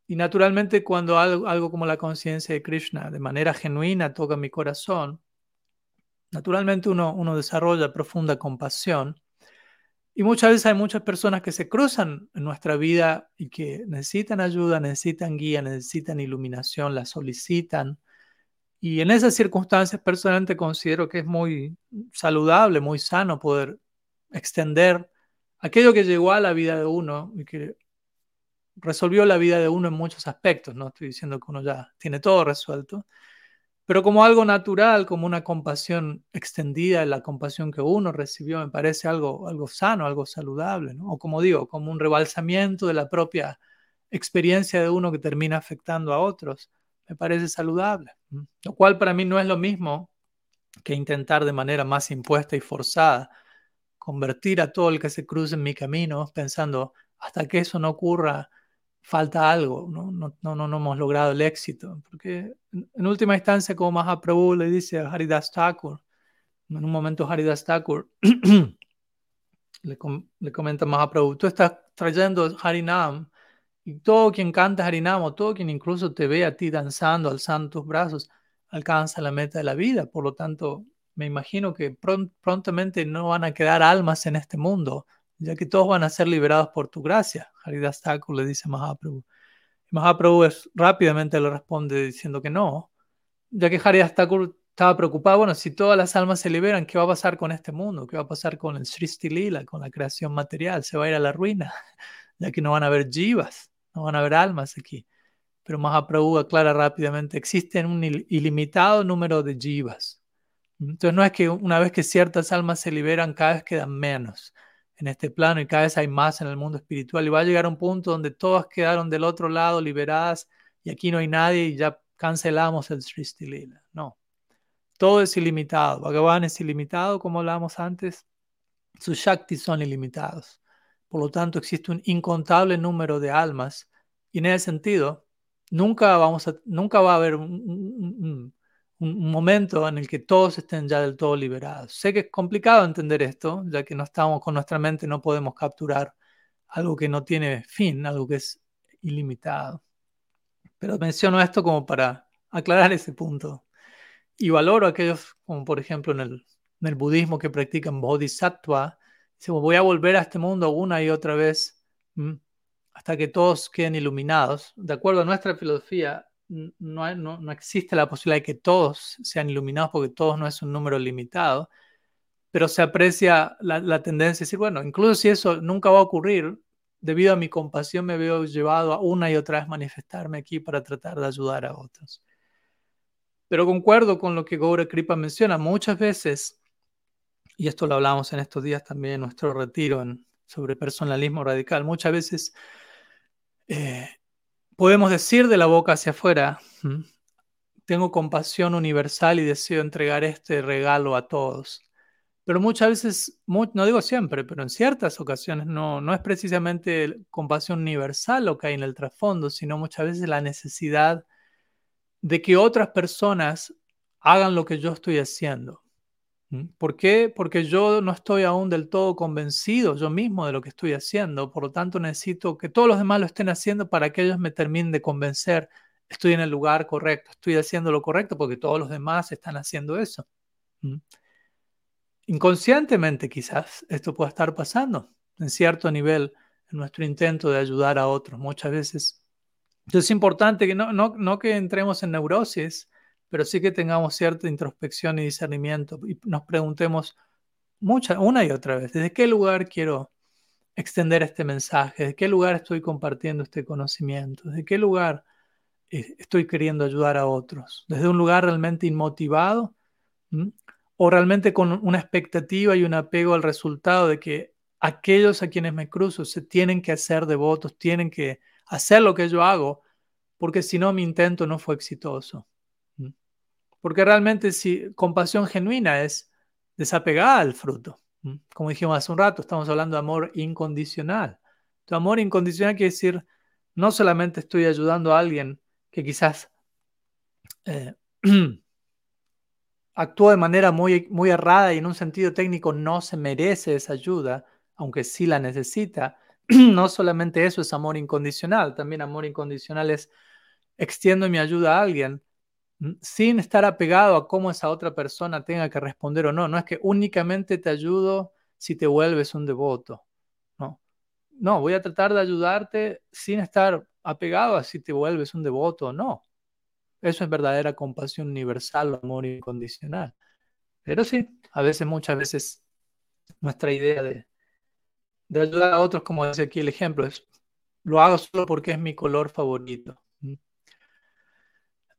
S1: Y naturalmente cuando algo, algo como la conciencia de Krishna de manera genuina toca mi corazón, naturalmente uno, uno desarrolla profunda compasión. Y muchas veces hay muchas personas que se cruzan en nuestra vida y que necesitan ayuda, necesitan guía, necesitan iluminación, la solicitan. Y en esas circunstancias personalmente considero que es muy saludable, muy sano poder extender aquello que llegó a la vida de uno y que resolvió la vida de uno en muchos aspectos, no estoy diciendo que uno ya tiene todo resuelto, pero como algo natural, como una compasión extendida, la compasión que uno recibió, me parece algo, algo sano, algo saludable, o como digo, como un rebalsamiento de la propia experiencia de uno que termina afectando a otros, me parece saludable, lo cual para mí no es lo mismo que intentar de manera más impuesta y forzada convertir a todo el que se cruce en mi camino pensando, hasta que eso no ocurra, falta algo, no, no, no, no hemos logrado el éxito. Porque en última instancia, como Mahaprabhu le dice a Haridas Thakur, en un momento Haridas Thakur le, com le comenta a Mahaprabhu, tú estás trayendo Harinam, y todo quien canta Harinam, o todo quien incluso te ve a ti danzando, alzando tus brazos, alcanza la meta de la vida. Por lo tanto, me imagino que prontamente no van a quedar almas en este mundo, ya que todos van a ser liberados por tu gracia. Haridas Thakur le dice a Mahaprabhu. Mahaprabhu es, rápidamente le responde diciendo que no, ya que Haridas Thakur estaba preocupado, bueno, si todas las almas se liberan, ¿qué va a pasar con este mundo? ¿Qué va a pasar con el Srishti Lila, con la creación material? Se va a ir a la ruina, ya que no van a haber jivas, no van a haber almas aquí. Pero Mahaprabhu aclara rápidamente, existen un ilimitado número de jivas. Entonces no es que una vez que ciertas almas se liberan, cada vez quedan menos en este plano y cada vez hay más en el mundo espiritual y va a llegar un punto donde todas quedaron del otro lado liberadas y aquí no hay nadie y ya cancelamos el Srishti Lila. No, todo es ilimitado. Bhagavan es ilimitado, como hablábamos antes. Sus Shaktis son ilimitados. Por lo tanto, existe un incontable número de almas. Y en ese sentido, nunca, vamos a, nunca va a haber un, momento en el que todos estén ya del todo liberados. Sé que es complicado entender esto, ya que no estamos con nuestra mente, no podemos capturar algo que no tiene fin, algo que es ilimitado. Pero menciono esto como para aclarar ese punto y valoro a aquellos, como por ejemplo en el, en el budismo que practican bodhisattva, decimos, voy a volver a este mundo una y otra vez hasta que todos queden iluminados. De acuerdo a nuestra filosofía, no, no, no, existe la posibilidad de que todos sean iluminados porque todos no es un número limitado, pero se aprecia la, tendencia de decir, bueno, incluso si eso nunca va a ocurrir, debido a mi compasión me veo llevado a una y otra vez manifestarme aquí para tratar de ayudar a otros. Pero concuerdo con lo que Gaura Kripa menciona muchas veces, y esto lo hablamos en estos días también en nuestro retiro sobre personalismo radical, muchas veces eh, podemos decir de la boca hacia afuera, tengo compasión universal y deseo entregar este regalo a todos. Pero muchas veces, no digo siempre, pero en ciertas ocasiones no, no es precisamente compasión universal lo que hay en el trasfondo, sino muchas veces la necesidad de que otras personas hagan lo que yo estoy haciendo. ¿Por qué? Porque yo no estoy aún del todo convencido yo mismo de lo que estoy haciendo, por lo tanto necesito que todos los demás lo estén haciendo para que ellos me terminen de convencer, estoy en el lugar correcto, estoy haciendo lo correcto porque todos los demás están haciendo eso. Inconscientemente quizás esto pueda estar pasando en cierto nivel en nuestro intento de ayudar a otros. Muchas veces entonces es importante que no, no, no que entremos en neurosis, pero sí que tengamos cierta introspección y discernimiento y nos preguntemos mucha, una y otra vez, ¿desde qué lugar quiero extender este mensaje? ¿Desde qué lugar estoy compartiendo este conocimiento? ¿Desde qué lugar eh, estoy queriendo ayudar a otros? ¿Desde un lugar realmente inmotivado? ¿O realmente con una expectativa y un apego al resultado de que aquellos a quienes me cruzo se tienen que hacer devotos, tienen que hacer lo que yo hago, porque si no mi intento no fue exitoso. Porque realmente si compasión genuina es desapegada al fruto. Como dijimos hace un rato, estamos hablando de amor incondicional. Tu amor incondicional quiere decir, no solamente estoy ayudando a alguien que quizás eh, actuó de manera muy, muy errada y en un sentido técnico no se merece esa ayuda, aunque sí la necesita, no solamente eso es amor incondicional, también amor incondicional es extiendo mi ayuda a alguien sin estar apegado a cómo esa otra persona tenga que responder o no. No es que únicamente te ayudo si te vuelves un devoto. No, no voy a tratar de ayudarte sin estar apegado a si te vuelves un devoto o no. Eso es verdadera compasión universal, amor incondicional. Pero sí, a veces, muchas veces, nuestra idea de, de ayudar a otros, como dice aquí el ejemplo, es lo hago solo porque es mi color favorito.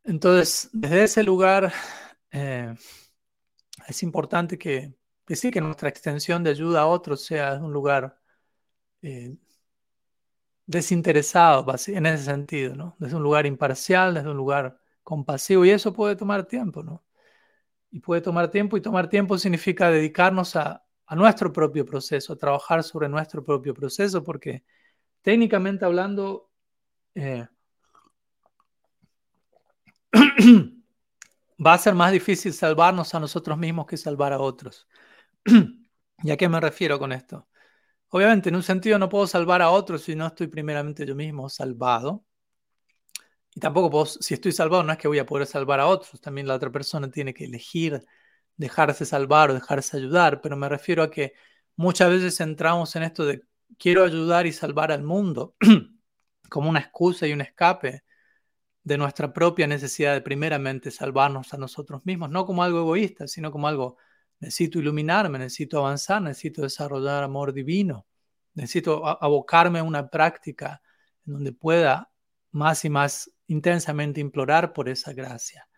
S1: Entonces, desde ese lugar eh, es importante que, decir que nuestra extensión de ayuda a otros sea un lugar eh, desinteresado, en ese sentido, ¿no? Desde un lugar imparcial, desde un lugar compasivo, y eso puede tomar tiempo, ¿no? Y puede tomar tiempo, y tomar tiempo significa dedicarnos a, a nuestro propio proceso, a trabajar sobre nuestro propio proceso, porque técnicamente hablando, eh, va a ser más difícil salvarnos a nosotros mismos que salvar a otros. ¿Y a qué me refiero con esto? Obviamente, en un sentido no puedo salvar a otros si no estoy primeramente yo mismo salvado. Y tampoco puedo, si estoy salvado, no es que voy a poder salvar a otros. También la otra persona tiene que elegir dejarse salvar o dejarse ayudar. Pero me refiero a que muchas veces entramos en esto de quiero ayudar y salvar al mundo como una excusa y un escape de nuestra propia necesidad de primeramente salvarnos a nosotros mismos, no como algo egoísta, sino como algo necesito iluminarme, necesito avanzar, necesito desarrollar amor divino, necesito abocarme a una práctica en donde pueda más y más intensamente implorar por esa gracia.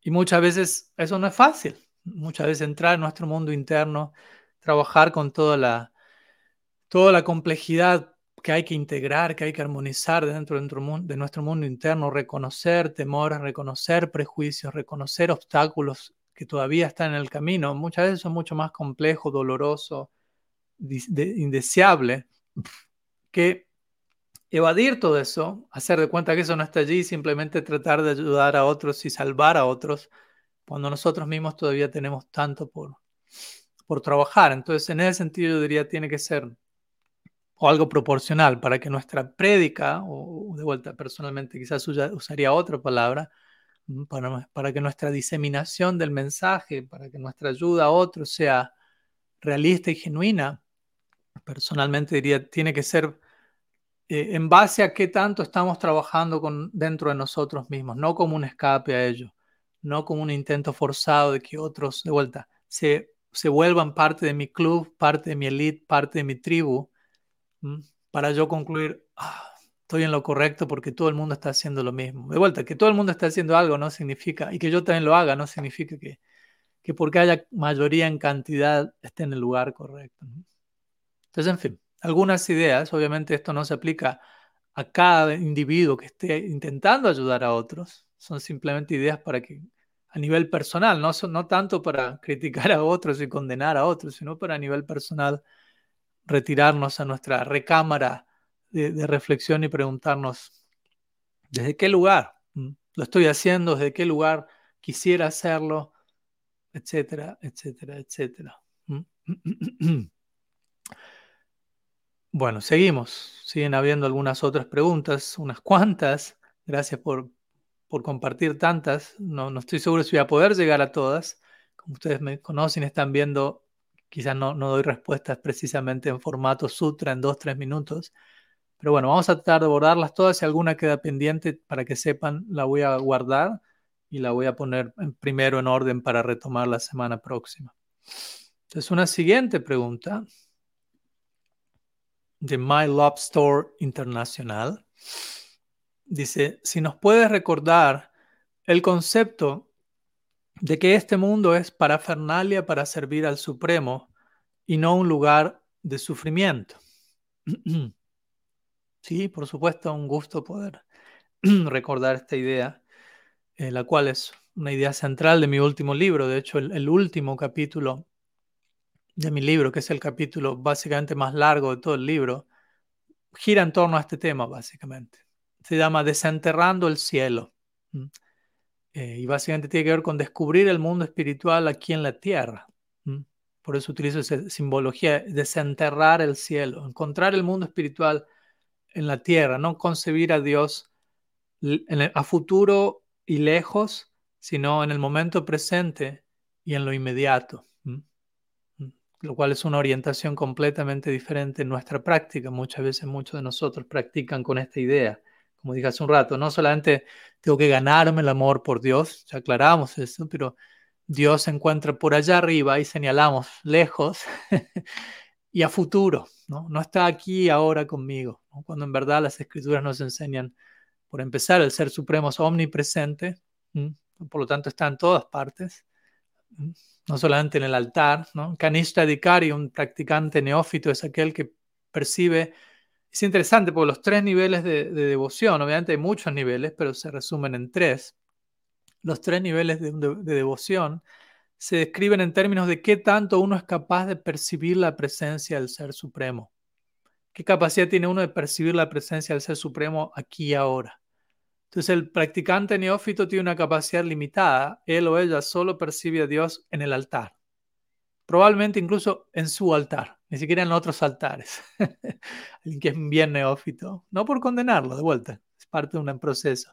S1: Y muchas veces eso no es fácil, muchas veces entrar en nuestro mundo interno, trabajar con toda la, toda la complejidad que hay que integrar, que hay que armonizar dentro de nuestro mundo interno, reconocer temores, reconocer prejuicios, reconocer obstáculos que todavía están en el camino, muchas veces son mucho más complejo, doloroso, indeseable, que evadir todo eso, hacer de cuenta que eso no está allí, simplemente tratar de ayudar a otros y salvar a otros, cuando nosotros mismos todavía tenemos tanto por, por trabajar. Entonces, en ese sentido, yo diría, tiene que ser o algo proporcional para que nuestra prédica, o de vuelta personalmente quizás usaría otra palabra, para, para, que nuestra diseminación del mensaje, para que nuestra ayuda a otros sea realista y genuina, personalmente diría, tiene que ser eh, en base a qué tanto estamos trabajando dentro de nosotros mismos, no como un escape a ello, no como un intento forzado de que otros, de vuelta, se, se vuelvan parte de mi club, parte de mi elite, parte de mi tribu, para yo concluir, ah, estoy en lo correcto porque todo el mundo está haciendo lo mismo. De vuelta, que todo el mundo está haciendo algo no significa, y que yo también lo haga, no significa que, que porque haya mayoría en cantidad esté en el lugar correcto. Entonces, en fin, algunas ideas, obviamente esto no se aplica a cada individuo que esté intentando ayudar a otros, son simplemente ideas para que a nivel personal, no, no tanto para criticar a otros y condenar a otros, sino para a nivel personal retirarnos a nuestra recámara de, reflexión y preguntarnos, ¿desde qué lugar mm, lo estoy haciendo? ¿Desde qué lugar quisiera hacerlo? Etcétera, etcétera, etcétera. Mm. Bueno, seguimos. Siguen habiendo algunas otras preguntas, unas cuantas. Gracias por, por compartir tantas. No, no estoy seguro si voy a poder llegar a todas. Como ustedes me conocen, están viendo, quizás no, no doy respuestas precisamente en formato sutra en dos, tres minutos. Pero bueno, vamos a tratar de abordarlas todas. Si alguna queda pendiente, para que sepan, la voy a guardar y la voy a poner primero en orden para retomar la semana próxima. Entonces, una siguiente pregunta de My Love Store Internacional dice, si nos puedes recordar el concepto de que este mundo es parafernalia para servir al Supremo y no un lugar de sufrimiento. Sí, por supuesto, un gusto poder recordar esta idea, eh, la cual es una idea central de mi último libro. De hecho, el, último capítulo de mi libro, que es el capítulo básicamente más largo de todo el libro, gira en torno a este tema, básicamente. Se llama Desenterrando el cielo. Eh, y básicamente tiene que ver con descubrir el mundo espiritual aquí en la tierra. Por eso utilizo esa simbología, desenterrar el cielo, encontrar el mundo espiritual en la tierra, no concebir a Dios a futuro y lejos, sino en el momento presente y en lo inmediato, lo cual es una orientación completamente diferente en nuestra práctica. Muchas veces muchos de nosotros practican con esta idea. Como dije hace un rato, no solamente tengo que ganarme el amor por Dios, ya aclaramos eso, pero Dios se encuentra por allá arriba y señalamos lejos y a futuro, ¿no? No está aquí ahora conmigo, cuando en verdad las escrituras nos enseñan, por empezar, el Ser Supremo es omnipresente, por lo tanto está en todas partes, no solamente en el altar, ¿no? Canista Dikari, un practicante neófito, es aquel que percibe, es interesante porque los tres niveles de, devoción, obviamente hay muchos niveles, pero se resumen en tres, los tres niveles de devoción se describen en términos de qué tanto uno es capaz de percibir la presencia del Ser Supremo. ¿Qué capacidad tiene uno de percibir la presencia del Ser Supremo aquí y ahora? Entonces el practicante neófito tiene una capacidad limitada. Él o ella solo percibe a Dios en el altar. Probablemente incluso en su altar. Ni siquiera en otros altares. Alguien que es bien neófito, no por condenarlo, de vuelta, es parte de un proceso.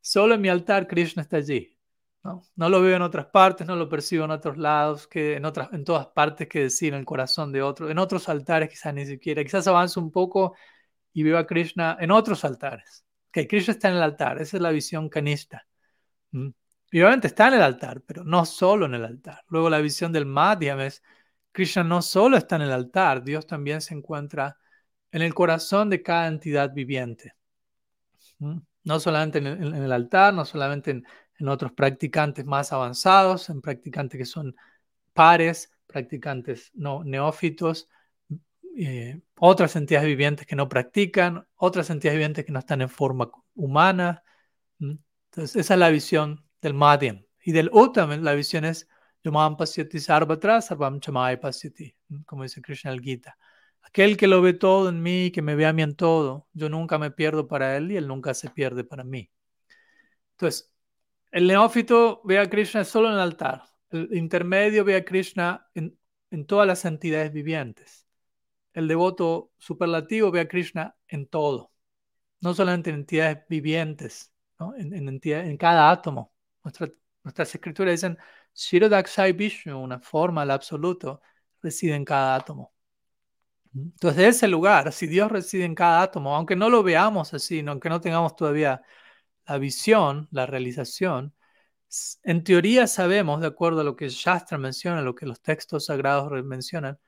S1: Solo en mi altar Krishna está allí. ¿no? no lo veo en otras partes, no lo percibo en otros lados, que en, otras, en todas partes que decir, en el corazón de otro, en otros altares quizás ni siquiera, quizás avance un poco y veo Krishna en otros altares. Que Krishna está en el altar, esa es la visión canista. Y obviamente está en el altar, pero no solo en el altar. Luego la visión del Madhyam es, Krishna no solo está en el altar, Dios también se encuentra en el corazón de cada entidad viviente. No solamente en el, altar, no solamente en, otros practicantes más avanzados, en practicantes que son pares, practicantes no neófitos, eh, otras entidades vivientes que no practican, otras entidades vivientes que no están en forma humana. Entonces, esa es la visión del Madhyam. Y del Uttam, la visión es Yamam Pasyati Sarvatra Sarvam Chamay Pasyati, como dice Krishna el Gita. Aquel que lo ve todo en mí, que me ve a mí en todo, yo nunca me pierdo para él y él nunca se pierde para mí. Entonces, el neófito ve a Krishna solo en el altar. El intermedio ve a Krishna en, en todas las entidades vivientes el devoto superlativo ve a Krishna en todo, no solamente en entidades vivientes, en, en, cada átomo. nuestras escrituras dicen, Shirodaksai Vishnu, una forma, el absoluto, reside en cada átomo. Entonces, de ese lugar, si Dios reside en cada átomo, aunque no lo veamos así, aunque no tengamos todavía la visión, la realización, en teoría sabemos, de acuerdo a lo que Shastra menciona, lo que los textos sagrados mencionan,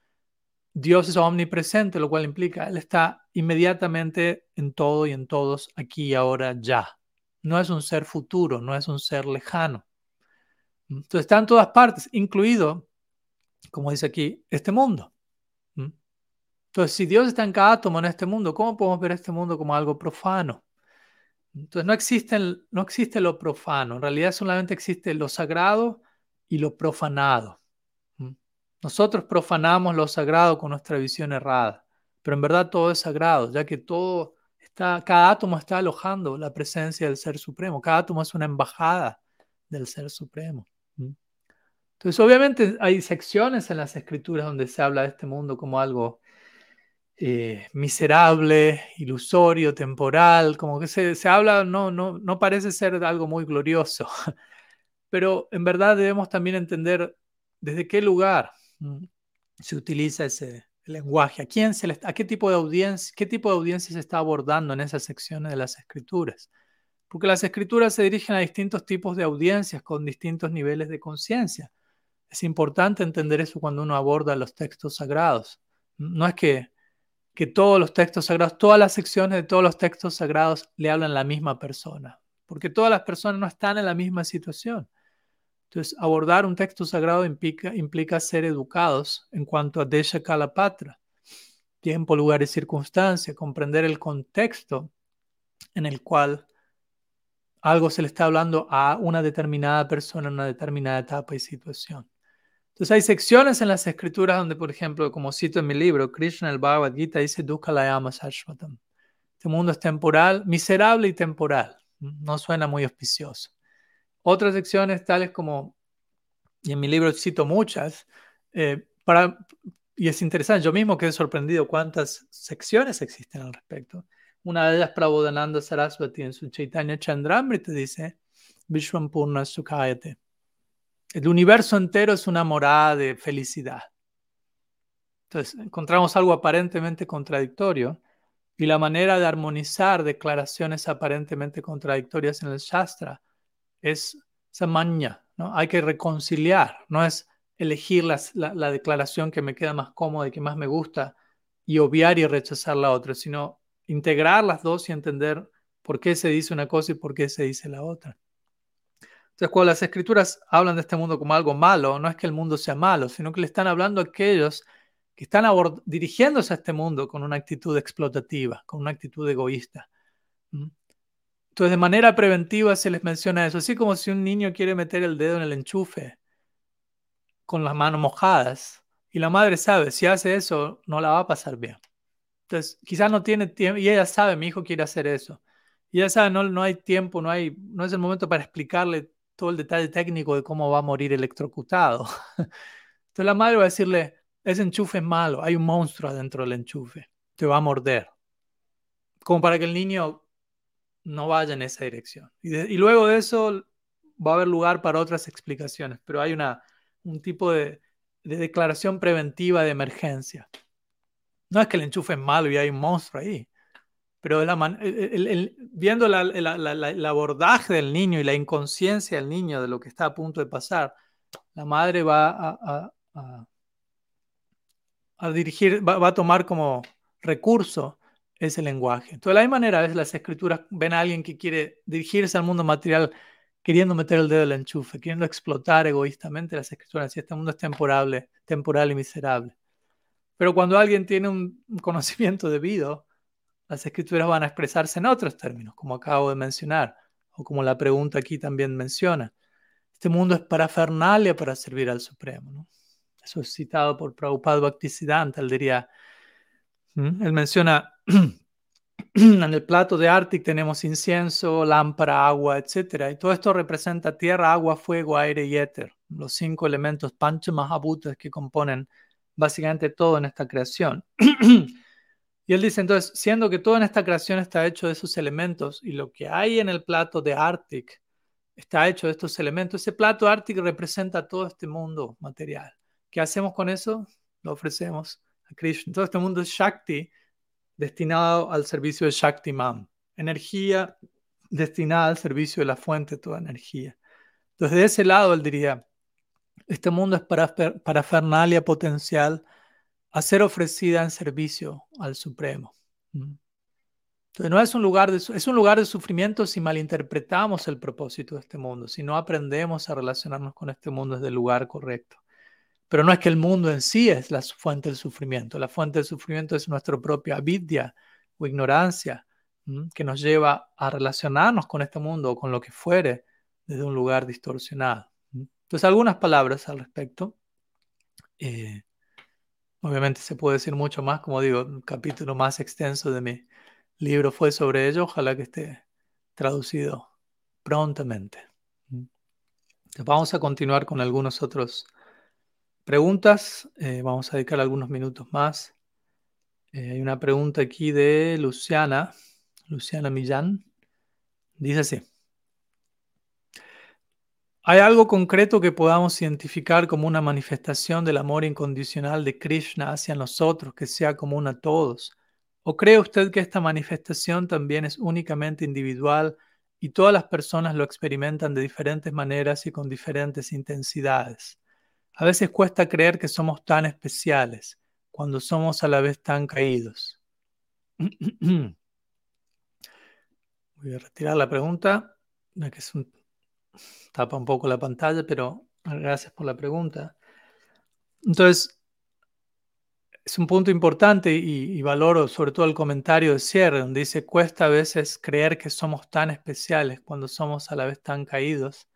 S1: Dios es omnipresente, lo cual implica, Él está inmediatamente en todo y en todos, aquí y ahora, ya. No es un ser futuro, no es un ser lejano. Entonces está en todas partes, incluido, como dice aquí, este mundo. Entonces, si Dios está en cada átomo en este mundo, ¿cómo podemos ver este mundo como algo profano? Entonces, no existe, no existe lo profano, en realidad solamente existe lo sagrado y lo profanado. Nosotros profanamos lo sagrado con nuestra visión errada, pero en verdad todo es sagrado, ya que todo está, cada átomo está alojando la presencia del Ser Supremo, cada átomo es una embajada del Ser Supremo. Entonces, obviamente hay secciones en las escrituras donde se habla de este mundo como algo eh, miserable, ilusorio, temporal, como que se, se habla, no, no, no parece ser algo muy glorioso, pero en verdad debemos también entender desde qué lugar Mm, se utiliza ese lenguaje? ¿A quién se a qué tipo de audiencia, qué tipo de audiencia se está abordando en esas secciones de las escrituras? Porque las escrituras se dirigen a distintos tipos de audiencias con distintos niveles de conciencia. Es importante entender eso cuando uno aborda los textos sagrados. No es que, que todos los textos sagrados, todas las secciones de todos los textos sagrados le hablan a la misma persona, porque todas las personas no están en la misma situación. Entonces, abordar un texto sagrado implica, implica ser educados en cuanto a Desha Kalapatra, tiempo, lugar y circunstancia, comprender el contexto en el cual algo se le está hablando a una determinada persona en una determinada etapa y situación. Entonces hay secciones en las escrituras donde, por ejemplo, como cito en mi libro, Krishna el Bhagavad Gita dice Dukhalayama Sashvatam. Este mundo es temporal, miserable y temporal. No suena muy auspicioso. Otras secciones, tales como, y en mi libro cito muchas, eh, y es interesante, yo mismo quedé sorprendido cuántas secciones existen al respecto. Una de ellas, Prabodhananda Saraswati, en su Chaitanya Chandramrita, dice, Vishwampurna Sukhayate. El universo entero es una morada de felicidad. Entonces, encontramos algo aparentemente contradictorio y la manera de armonizar declaraciones aparentemente contradictorias en el Shastra es samanya, ¿no? Hay que reconciliar, no es elegir la, declaración que me queda más cómoda y que más me gusta y obviar y rechazar la otra, sino integrar las dos y entender por qué se dice una cosa y por qué se dice la otra. Entonces, cuando las escrituras hablan de este mundo como algo malo, no es que el mundo sea malo, sino que le están hablando a aquellos que están dirigiéndose a este mundo con una actitud explotativa, con una actitud egoísta. Entonces, de manera preventiva se les menciona eso, así como si un niño quiere meter el dedo en el enchufe con las manos mojadas y la madre sabe, si hace eso, no la va a pasar bien. Entonces, quizás no tiene tiempo, y ella sabe, mi hijo quiere hacer eso. Y ella sabe, no, no hay tiempo, no, hay, no es el momento para explicarle todo el detalle técnico de cómo va a morir electrocutado. Entonces la madre va a decirle, ese enchufe es malo, hay un monstruo adentro del enchufe, te va a morder. Como para que el niño no vaya en esa dirección. Y, luego de eso va a haber lugar para otras explicaciones, pero hay una, un tipo de, declaración preventiva de emergencia. No es que el enchufe es malo y hay un monstruo ahí, pero viendo el abordaje del niño y la inconsciencia del niño de lo que está a punto de pasar, la madre va a, a, dirigir, va, a tomar como recurso ese lenguaje. Entonces, de la misma manera, a veces las escrituras ven a alguien que quiere dirigirse al mundo material queriendo meter el dedo en el enchufe, queriendo explotar egoístamente las escrituras, si este mundo es temporal, temporal y miserable. Pero cuando alguien tiene un conocimiento debido, las escrituras van a expresarse en otros términos, como acabo de mencionar, o como la pregunta aquí también menciona. Este mundo es parafernalia para servir al Supremo. Eso es citado por Prabhupada Bhaktisiddhanta. Él diría, él menciona, en el plato de Arctic tenemos incienso, lámpara, agua, etc. Y todo esto representa tierra, agua, fuego, aire y éter, los cinco elementos Panchamahabhutas que componen básicamente todo en esta creación. y él dice entonces, siendo que todo en esta creación está hecho de esos elementos y lo que hay en el plato de Arctic está hecho de estos elementos. Ese plato ártico representa todo este mundo material. ¿Qué hacemos con eso? Lo ofrecemos a Krishna. Todo este mundo es Shakti, destinado al servicio de Shakti Man. Energía destinada al servicio de la fuente toda energía. Entonces, de ese lado, él diría, este mundo es para parafernalia potencial a ser ofrecida en servicio al Supremo. ¿Mm? Entonces no es un lugar de, es un lugar de sufrimiento si malinterpretamos el propósito de este mundo, si no aprendemos a relacionarnos con este mundo desde el lugar correcto. Pero no es que el mundo en sí es la fuente del sufrimiento. La fuente del sufrimiento es nuestra propia avidya o ignorancia que nos lleva a relacionarnos con este mundo o con lo que fuere desde un lugar distorsionado. Entonces, algunas palabras al respecto. Eh, obviamente se puede decir mucho más, como digo, un capítulo más extenso de mi libro fue sobre ello, ojalá que esté traducido prontamente. vamos a continuar con algunas otras preguntas. Eh, vamos a dedicar algunos minutos más. Eh, hay una pregunta aquí de Luciana, Luciana Millán. Dice así. ¿Hay algo concreto que podamos identificar como una manifestación del amor incondicional de Krishna hacia nosotros que sea común a todos? ¿O cree usted que esta manifestación también es únicamente individual y todas las personas lo experimentan de diferentes maneras y con diferentes intensidades? A veces cuesta creer que somos tan especiales cuando somos a la vez tan caídos. Voy a retirar la pregunta, que es un, tapa un poco la pantalla, pero gracias por la pregunta. Entonces, es un punto importante y, valoro sobre todo el comentario de cierre, donde dice, cuesta a veces creer que somos tan especiales cuando somos a la vez tan caídos.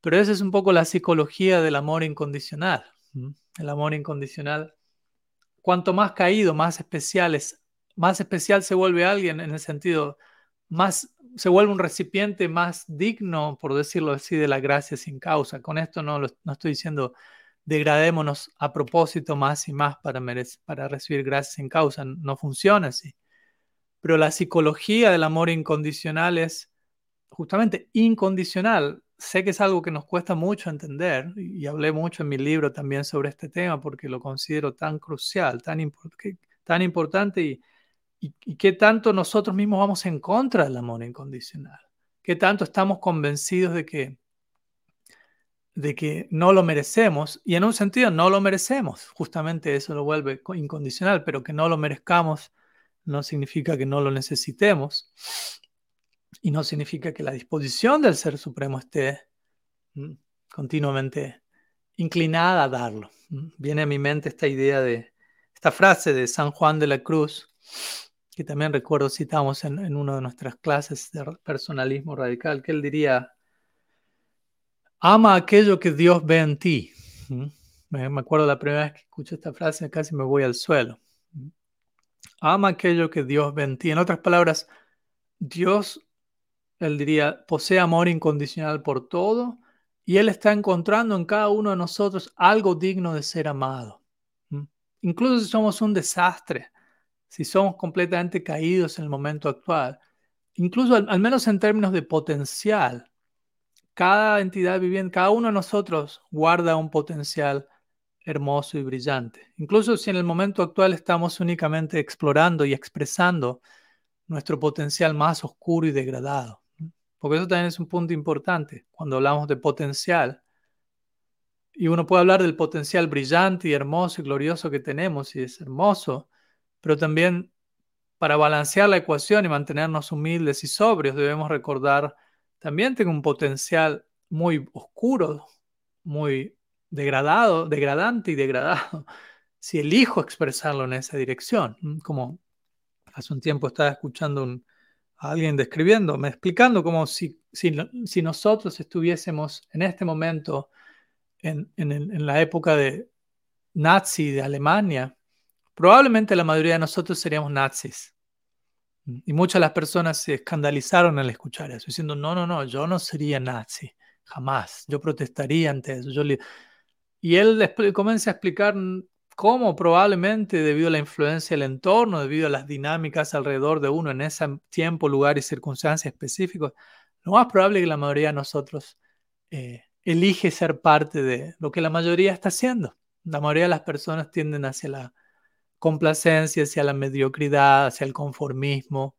S1: Pero esa es un poco la psicología del amor incondicional. El amor incondicional, cuanto más caído, más especial más especial se vuelve alguien en el sentido, más se vuelve un recipiente más digno, por decirlo así, de la gracia sin causa. Con esto no, no estoy diciendo degradémonos a propósito más y más para, para recibir gracias en causa. No funciona así. Pero la psicología del amor incondicional es justamente incondicional. Sé que es algo que nos cuesta mucho entender y hablé mucho en mi libro también sobre este tema porque lo considero tan crucial, tan, tan importante y, y, qué tanto nosotros mismos vamos en contra del amor incondicional. Qué tanto estamos convencidos de que de que no lo merecemos, y en un sentido no lo merecemos, justamente eso lo vuelve incondicional, pero que no lo merezcamos no significa que no lo necesitemos, y no significa que la disposición del Ser Supremo esté mm, continuamente inclinada a darlo. Mm. Viene a mi mente esta idea de, esta frase de San Juan de la Cruz, que también recuerdo citamos en, en una de nuestras clases de personalismo radical, que él diría, Ama aquello que Dios ve en ti. ¿Mm? Me acuerdo la primera vez que escuché esta frase, casi me voy al suelo. ¿Mm? Ama aquello que Dios ve en ti. En otras palabras, Dios, él diría, posee amor incondicional por todo y Él está encontrando en cada uno de nosotros algo digno de ser amado. ¿Mm? incluso si somos un desastre, si somos completamente caídos en el momento actual, incluso al, menos en términos de potencial, cada entidad viviente, cada uno de nosotros guarda un potencial hermoso y brillante. Incluso si en el momento actual estamos únicamente explorando y expresando nuestro potencial más oscuro y degradado. Porque eso también es un punto importante cuando hablamos de potencial. Y uno puede hablar del potencial brillante y hermoso y glorioso que tenemos, y es hermoso, pero también para balancear la ecuación y mantenernos humildes y sobrios, debemos recordar, también tengo un potencial muy oscuro, muy degradado, degradante y degradado, si elijo expresarlo en esa dirección. Como hace un tiempo estaba escuchando a alguien describiéndome, explicando como si, si, nosotros estuviésemos en este momento en, en la época de nazi de Alemania, probablemente la mayoría de nosotros seríamos nazis. Y muchas de las personas se escandalizaron al escuchar eso, diciendo, no, no, no, yo no sería nazi, jamás, yo protestaría ante eso. Y él comienza a explicar cómo probablemente debido a la influencia del entorno, debido a las dinámicas alrededor de uno en ese tiempo, lugar y circunstancias específicos, lo más probable es que la mayoría de nosotros eh, elige ser parte de lo que la mayoría está haciendo. La mayoría de las personas tienden hacia la complacencia, hacia la mediocridad, hacia el conformismo.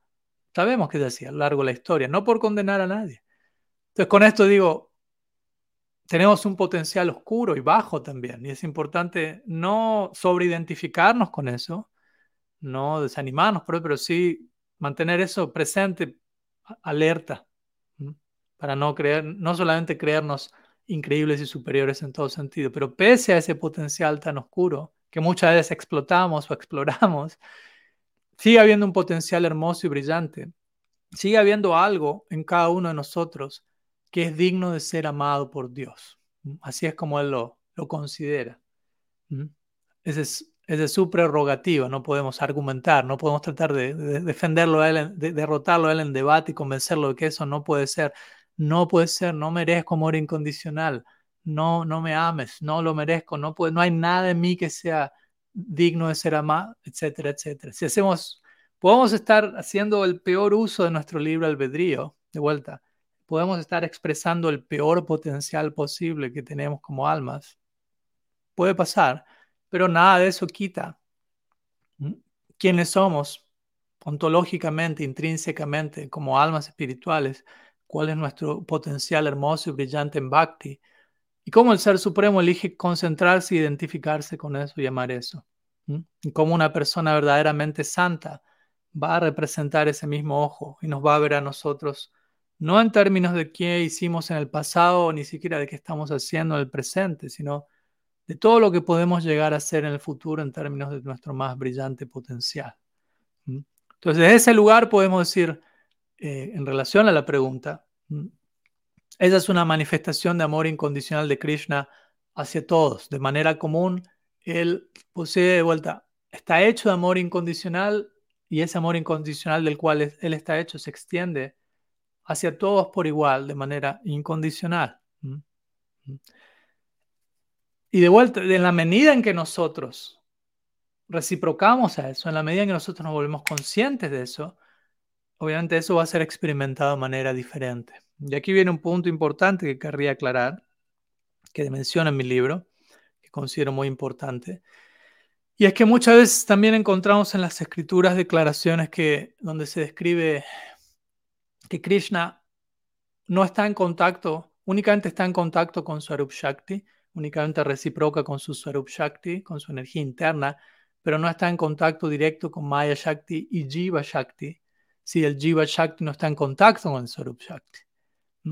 S1: Sabemos que es así a lo largo de la historia, no por condenar a nadie. Entonces, con esto digo, tenemos un potencial oscuro y bajo también, y es importante no sobreidentificarnos con eso, no desanimarnos, pero, pero sí mantener eso presente, alerta, para no creer, no solamente creernos increíbles y superiores en todo sentido, pero pese a ese potencial tan oscuro, que muchas veces explotamos o exploramos, sigue habiendo un potencial hermoso y brillante. Sigue habiendo algo en cada uno de nosotros que es digno de ser amado por Dios. Así es como Él lo, considera. Esa es, es su prerrogativa, no podemos argumentar, no podemos tratar de, defenderlo a Él, de derrotarlo a Él en debate y convencerlo de que eso no puede ser. No puede ser, no merezco amor incondicional no, no me ames, no lo merezco, no, puede, no hay nada en mí que sea digno de ser amado, etcétera, etcétera. Si hacemos, podemos estar haciendo el peor uso de nuestro libre albedrío, de vuelta, podemos estar expresando el peor potencial posible que tenemos como almas. Puede pasar, pero nada de eso quita quiénes somos ontológicamente, intrínsecamente, como almas espirituales, cuál es nuestro potencial hermoso y brillante en Bhakti y cómo el Ser Supremo elige concentrarse, identificarse con eso y amar eso. Y cómo una persona verdaderamente santa va a representar ese mismo ojo y nos va a ver a nosotros, no en términos de qué hicimos en el pasado, ni siquiera de qué estamos haciendo en el presente, sino de todo lo que podemos llegar a hacer en el futuro en términos de nuestro más brillante potencial. Entonces, desde ese lugar podemos decir, eh, en relación a la pregunta, esa es una manifestación de amor incondicional de Krishna hacia todos. De manera común, Él posee de vuelta, está hecho de amor incondicional y ese amor incondicional del cual Él está hecho se extiende hacia todos por igual, de manera incondicional. ¿Mm? ¿Mm? Y de vuelta, en la medida en que nosotros reciprocamos a eso, en la medida en que nosotros nos volvemos conscientes de eso, obviamente eso va a ser experimentado de manera diferente. Y aquí viene un punto importante que querría aclarar, que menciona en mi libro, que considero muy importante. Y es que muchas veces también encontramos en las escrituras declaraciones que, donde se describe que Krishna no está en contacto, únicamente está en contacto con su Arup Shakti, únicamente reciproca con su Swarup Shakti, con su energía interna, pero no está en contacto directo con Maya Shakti y Jiva Shakti, si el Jiva Shakti no está en contacto con el Swarup Shakti.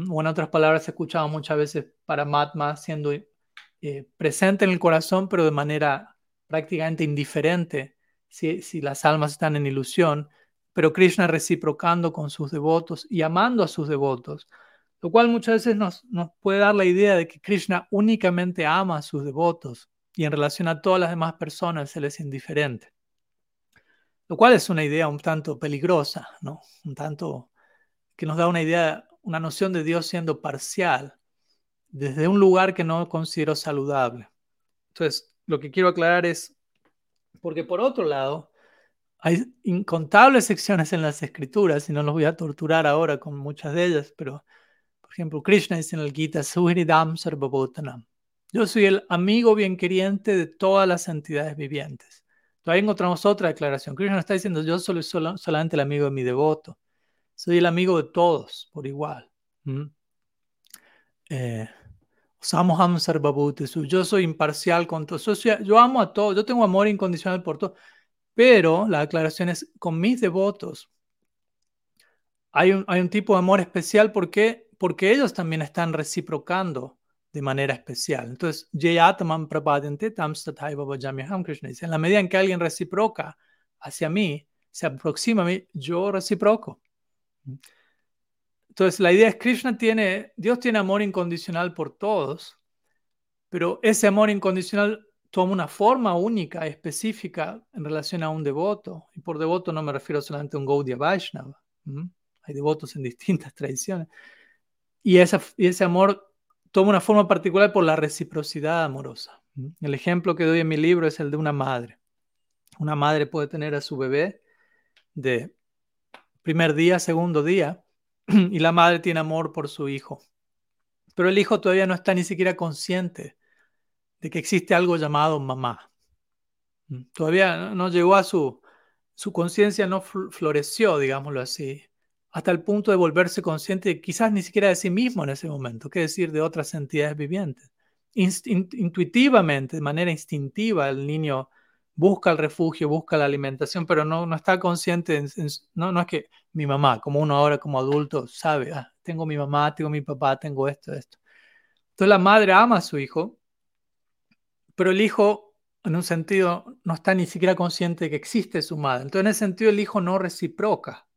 S1: O en otras palabras, se escuchaba muchas veces para Matma siendo eh, presente en el corazón, pero de manera prácticamente indiferente si, las almas están en ilusión, pero Krishna reciprocando con sus devotos y amando a sus devotos, lo cual muchas veces nos, nos puede dar la idea de que Krishna únicamente ama a sus devotos y en relación a todas las demás personas él es indiferente. Lo cual es una idea un tanto peligrosa, ¿no? Un tanto que nos da una idea una noción de Dios siendo parcial desde un lugar que no considero saludable. Entonces, lo que quiero aclarar es, Porque por otro lado, hay incontables secciones en las escrituras, y no los voy a torturar ahora con muchas de ellas, pero por ejemplo, Krishna dice en el Gita, Suhridam Sarvabhutanam. Yo soy el amigo bien queriente de todas las entidades vivientes. Todavía encontramos otra declaración. Krishna está diciendo, yo soy solamente el amigo de mi devoto. Soy el amigo de todos por igual. ¿Mm? Eh, yo soy imparcial con todos. Yo, amo a todos. Yo tengo amor incondicional por todos. Pero la aclaración es con mis devotos. Hay un, hay un tipo de amor especial porque, porque ellos también están reciprocando de manera especial. Entonces, Krishna dice, en la medida en que alguien reciproca hacia mí, se aproxima a mí, yo reciproco. Entonces, la idea es Krishna tiene, Dios tiene amor incondicional por todos, pero ese amor incondicional toma una forma única, específica en relación a un devoto. Y por devoto no me refiero solamente a un Gaudiya Vaishnava. Hay devotos en distintas tradiciones. Y, esa, y ese amor toma una forma particular por la reciprocidad amorosa. El ejemplo que doy en mi libro es el de una madre. Una madre puede tener a su bebé de primer día, segundo día, y la madre tiene amor por su hijo. Pero el hijo todavía no está ni siquiera consciente de que existe algo llamado mamá. Todavía no llegó a su, su conciencia, no floreció, digámoslo así, hasta el punto de volverse consciente quizás ni siquiera de sí mismo en ese momento, qué decir de otras entidades vivientes. intuitivamente, de manera instintiva, el niño busca el refugio, busca la alimentación, pero no, no está consciente, no, no es que mi mamá, como uno ahora como adulto sabe, ah, tengo mi mamá, tengo mi papá, tengo esto, esto. Entonces la madre ama a su hijo, pero el hijo en un sentido no está ni siquiera consciente de que existe su madre. Entonces en ese sentido el hijo no reciproca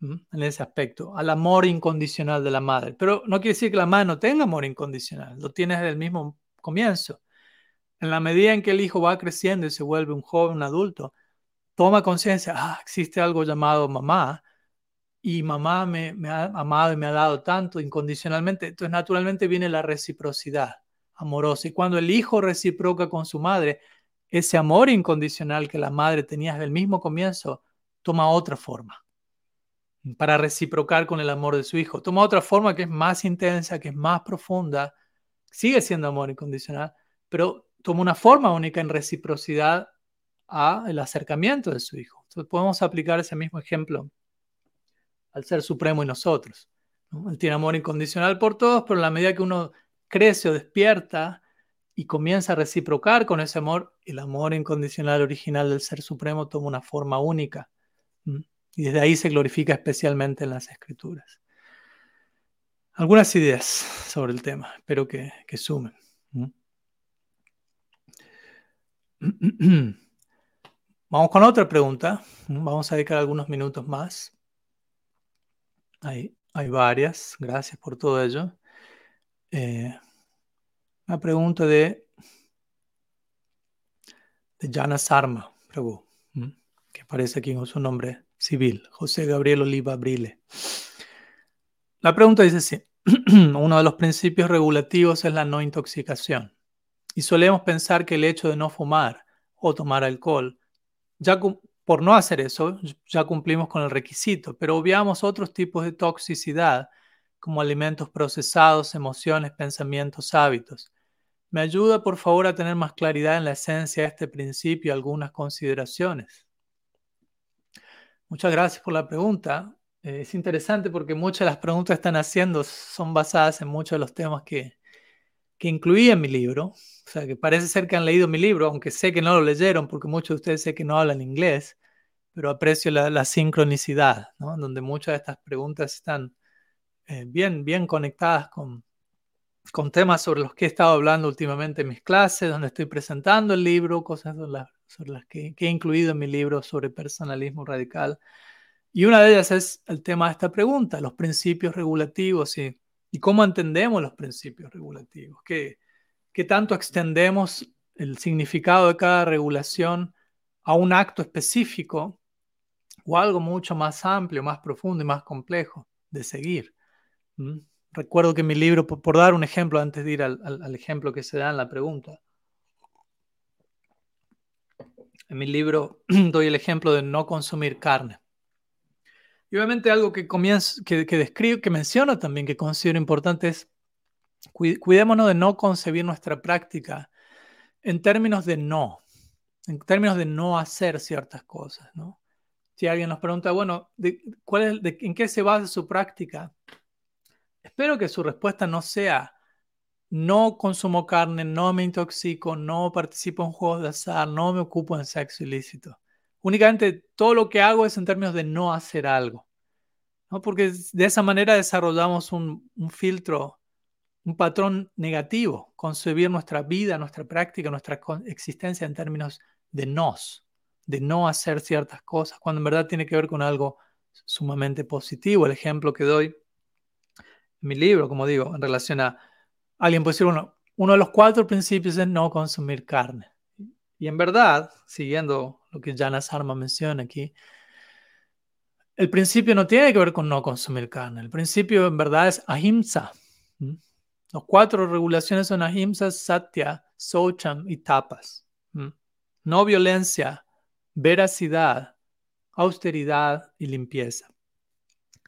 S1: en ese aspecto, al amor incondicional de la madre. Pero no quiere decir que la madre no tenga amor incondicional, lo tiene desde el mismo comienzo. En la medida en que el hijo va creciendo y se vuelve un joven, un adulto, toma conciencia, ah, existe algo llamado mamá, y mamá me, ha amado y me ha dado tanto incondicionalmente. Entonces, naturalmente viene la reciprocidad amorosa. Y cuando el hijo reciproca con su madre, ese amor incondicional que la madre tenía desde el mismo comienzo toma otra forma para reciprocar con el amor de su hijo. Toma otra forma que es más intensa, que es más profunda, sigue siendo amor incondicional, pero toma una forma única en reciprocidad a el acercamiento de su hijo. Entonces podemos aplicar ese mismo ejemplo al Ser Supremo y nosotros. Él tiene amor incondicional por todos, pero en la medida que uno crece o despierta y comienza a reciprocar con ese amor, el amor incondicional original del Ser Supremo toma una forma única. Y desde ahí se glorifica especialmente en las escrituras. Algunas ideas sobre el tema, espero que, que sumen. Vamos con otra pregunta. Vamos a dedicar algunos minutos más. Hay, hay varias. Gracias por todo ello. Eh, una pregunta de, de Jana Sarma, Prabhu, que aparece aquí con su nombre civil, José Gabriel Oliva Brile. La pregunta dice así. Uno de los principios regulativos es la no intoxicación. Y solemos pensar que el hecho de no fumar o tomar alcohol, ya por no hacer eso, ya cumplimos con el requisito, pero obviamos otros tipos de toxicidad, como alimentos procesados, emociones, pensamientos, hábitos. ¿Me ayuda, por favor, a tener más claridad en la esencia de este principio y algunas consideraciones? Muchas gracias por la pregunta. Eh, es interesante porque muchas de las preguntas que están haciendo son basadas en muchos de los temas que, que incluí en mi libro. O sea, que parece ser que han leído mi libro, aunque sé que no lo leyeron porque muchos de ustedes sé que no hablan inglés, pero aprecio la, sincronicidad, ¿no? donde muchas de estas preguntas están eh, bien, bien conectadas con, con temas sobre los que he estado hablando últimamente en mis clases, donde estoy presentando el libro, cosas sobre las, sobre las que, que he incluido en mi libro sobre personalismo radical. Y una de ellas es el tema de esta pregunta, los principios regulativos y y cómo entendemos los principios regulativos, qué, qué tanto extendemos el significado de cada regulación a un acto específico o algo mucho más amplio, más profundo y más complejo de seguir. Recuerdo que mi libro, por, dar un ejemplo antes de ir al, ejemplo que se da en la pregunta, En mi libro doy el ejemplo de no consumir carne. Y obviamente algo que, comienzo, que, describo, que menciono también, que considero importante es cuidémonos de no concebir nuestra práctica en términos de no, en términos de no hacer ciertas cosas, ¿no? Si alguien nos pregunta, bueno, ¿en qué se basa su práctica? Espero que su respuesta no sea, no consumo carne, no me intoxico, no participo en juegos de azar, no me ocupo en sexo ilícito. Únicamente todo lo que hago es en términos de no hacer algo. ¿no? Porque de esa manera desarrollamos un, un filtro un patrón negativo, concebir nuestra vida, nuestra práctica, nuestra existencia en términos de nos, de no hacer ciertas cosas, cuando en verdad tiene que ver con algo sumamente positivo. El ejemplo que doy en mi libro, como digo, en relación a alguien puede decir, uno, uno de los cuatro principios es no consumir carne. Y en verdad, siguiendo lo que Jana Sarma menciona aquí, el principio no tiene que ver con no consumir carne. El principio en verdad es ahimsa. Los cuatro regulaciones son ahimsa, satya, socham y tapas. No violencia, veracidad, austeridad y limpieza.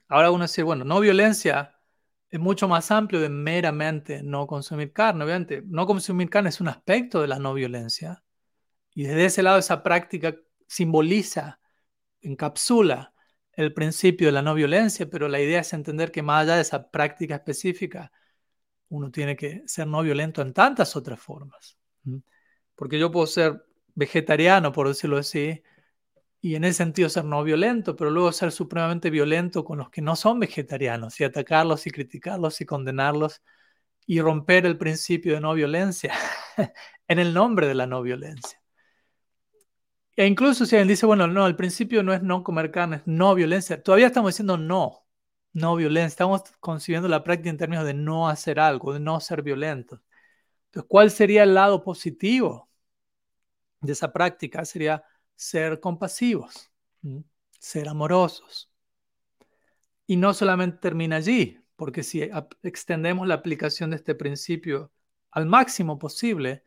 S1: Ahora uno dice, bueno, no violencia es mucho más amplio de meramente no consumir carne. Obviamente, no consumir carne es un aspecto de la no violencia. Y desde ese lado esa práctica simboliza, encapsula el principio de la no violencia, pero la idea es entender que más allá de esa práctica específica, uno tiene que ser no violento en tantas otras formas. Porque yo puedo ser vegetariano, por decirlo así, y en ese sentido ser no violento, pero luego ser supremamente violento con los que no son vegetarianos y atacarlos y criticarlos y condenarlos y romper el principio de no violencia en el nombre de la no violencia. E incluso si alguien dice, bueno, no, el principio no es no comer carne, es no violencia, todavía estamos diciendo no no violencia. Estamos concibiendo la práctica en términos de no hacer algo, de no ser violentos. Entonces, ¿cuál sería el lado positivo de esa práctica? Sería ser compasivos, ser amorosos. Y no solamente termina allí, porque si extendemos la aplicación de este principio al máximo posible,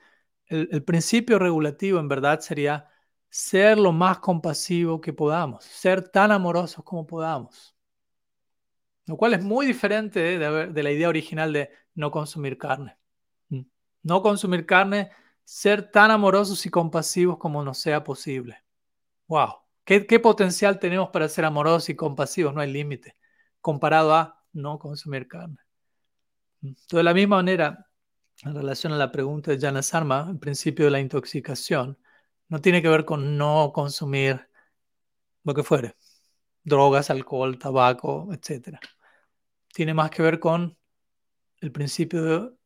S1: el principio regulativo en verdad sería ser lo más compasivo que podamos, ser tan amorosos como podamos. Lo cual es muy diferente de, la idea original de no consumir carne. Mm. No consumir carne, ser tan amorosos y compasivos como nos sea posible. ¡Wow! ¿Qué, ¿Qué, potencial tenemos para ser amorosos y compasivos? No hay límite. Comparado a no consumir carne. Mm. de la misma manera, en relación a la pregunta de Jana Sarma, el principio de la intoxicación, no tiene que ver con no consumir lo que fuere, drogas, alcohol, tabaco, etc tiene más que ver con el principio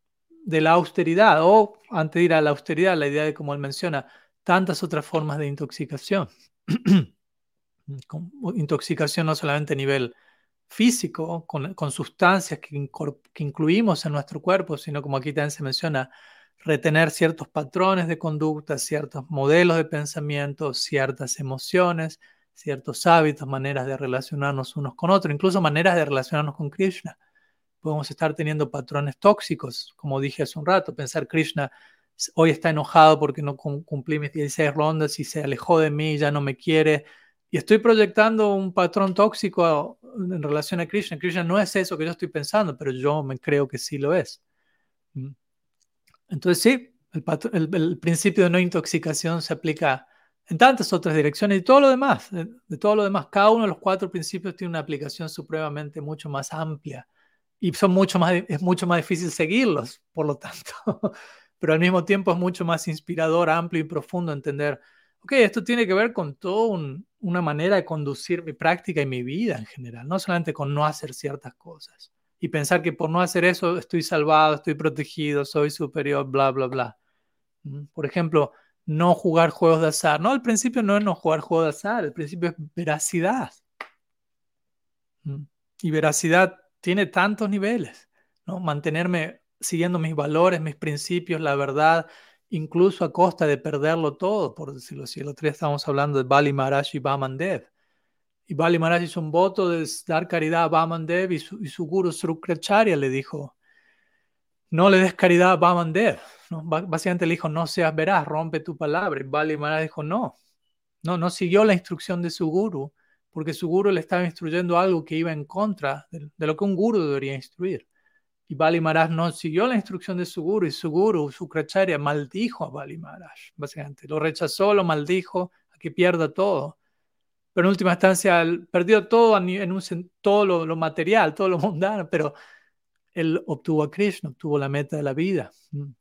S1: de, la austeridad, o antes de ir a la austeridad, la idea de, como él menciona, tantas otras formas de intoxicación. intoxicación no solamente a nivel físico, con, sustancias que, que, incluimos en nuestro cuerpo, sino como aquí también se menciona, retener ciertos patrones de conducta, ciertos modelos de pensamiento, ciertas emociones, ciertos hábitos, maneras de relacionarnos unos con otros, incluso maneras de relacionarnos con Krishna. Podemos estar teniendo patrones tóxicos, como dije hace un rato, pensar Krishna hoy está enojado porque no cumplí mis 16 rondas y se alejó de mí, ya no me quiere. Y estoy proyectando un patrón tóxico en relación a Krishna. Krishna no es eso que yo estoy pensando, pero yo me creo que sí lo es. Entonces sí, el, principio de no intoxicación se aplica en tantas otras direcciones y todo lo demás, de, todo lo demás. Cada uno de los cuatro principios tiene una aplicación supremamente mucho más amplia y son mucho más, es mucho más difícil seguirlos, por lo tanto. Pero al mismo tiempo es mucho más inspirador, amplio y profundo entender, ok, esto tiene que ver con toda una manera de conducir mi práctica y mi vida en general, no solamente con no hacer ciertas cosas y pensar que por no hacer eso estoy salvado, estoy protegido, soy superior, bla, bla, bla. Por ejemplo, no jugar juegos de azar. No, al principio no es no jugar juegos de azar, el principio es veracidad. Y veracidad tiene tantos niveles, ¿no? Mantenerme siguiendo mis valores, mis principios, la verdad, incluso a costa de perderlo todo, por decirlo así. El otro día estábamos hablando de Bali Maharaj y Bamandev. Y Bali Maharaj hizo un voto de dar caridad a Bamandev y su, y su guru Srukracharya le dijo, no le des caridad a Bamandev. ¿no? Básicamente le dijo, no seas veraz, rompe tu palabra. Y Bali Maharaj dijo, no, no, no siguió la instrucción de su guru, porque su guru le estaba instruyendo algo que iba en contra de, lo que un guru debería instruir. Y Bali Maharaj no siguió la instrucción de su guru y su guru, su kracharya, maldijo a Bali Maharaj, básicamente. Lo rechazó, lo maldijo, a que pierda todo. Pero en última instancia perdió todo, en un, todo lo, material, todo lo mundano, pero él obtuvo a Krishna, obtuvo la meta de la vida. Mm.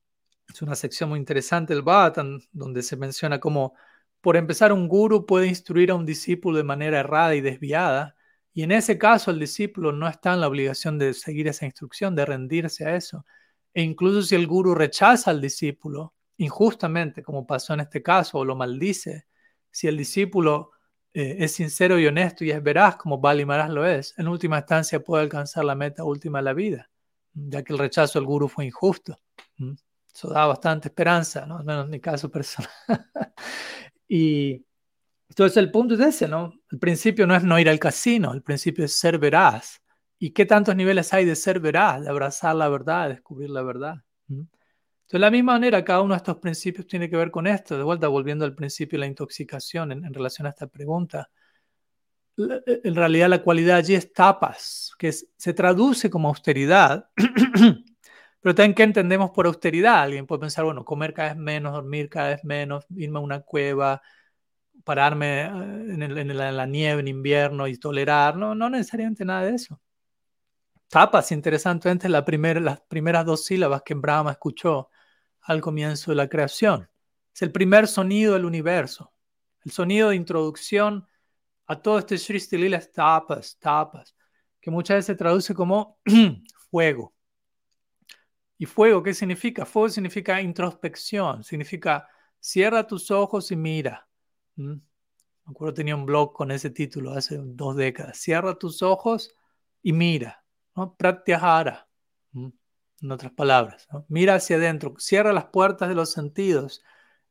S1: Es una sección muy interesante del Bhattan, donde se menciona cómo, por empezar, un guru puede instruir a un discípulo de manera errada y desviada, y en ese caso el discípulo no está en la obligación de seguir esa instrucción, de rendirse a eso. E incluso si el guru rechaza al discípulo injustamente, como pasó en este caso, o lo maldice, si el discípulo eh, es sincero y honesto y es veraz, como Bali Maharaj lo es, en última instancia puede alcanzar la meta última de la vida, ya que el rechazo del guru fue injusto. Eso da bastante esperanza, ¿no? Al menos en mi caso personal. y entonces el punto es ese, ¿no? El principio no es no ir al casino, el principio es ser veraz. ¿Y qué tantos niveles hay de ser veraz, de abrazar la verdad, de descubrir la verdad? Entonces, de la misma manera, cada uno de estos principios tiene que ver con esto. De vuelta, volviendo al principio de la intoxicación en, relación a esta pregunta. En realidad, la cualidad allí es tapas, que se traduce como austeridad, Pero también, ¿qué entendemos por austeridad? Alguien puede pensar, bueno, comer cada vez menos, dormir cada vez menos, irme a una cueva, pararme eh, en, la, nieve en invierno y tolerar. No, no necesariamente nada de eso. Tapas, interesantemente, la las primeras dos sílabas que Brahma escuchó al comienzo de la creación. Es el primer sonido del universo. El sonido de introducción a todo este Srishti Lila es tapas, tapas, que muchas veces se traduce como fuego. ¿Y fuego qué significa? Fuego significa introspección, significa cierra tus ojos y mira. ¿Mm? Me acuerdo tenía un blog con ese título hace dos décadas. Cierra tus ojos y mira. ¿no? Pratyahara. En otras palabras, mira hacia adentro, cierra las puertas de los sentidos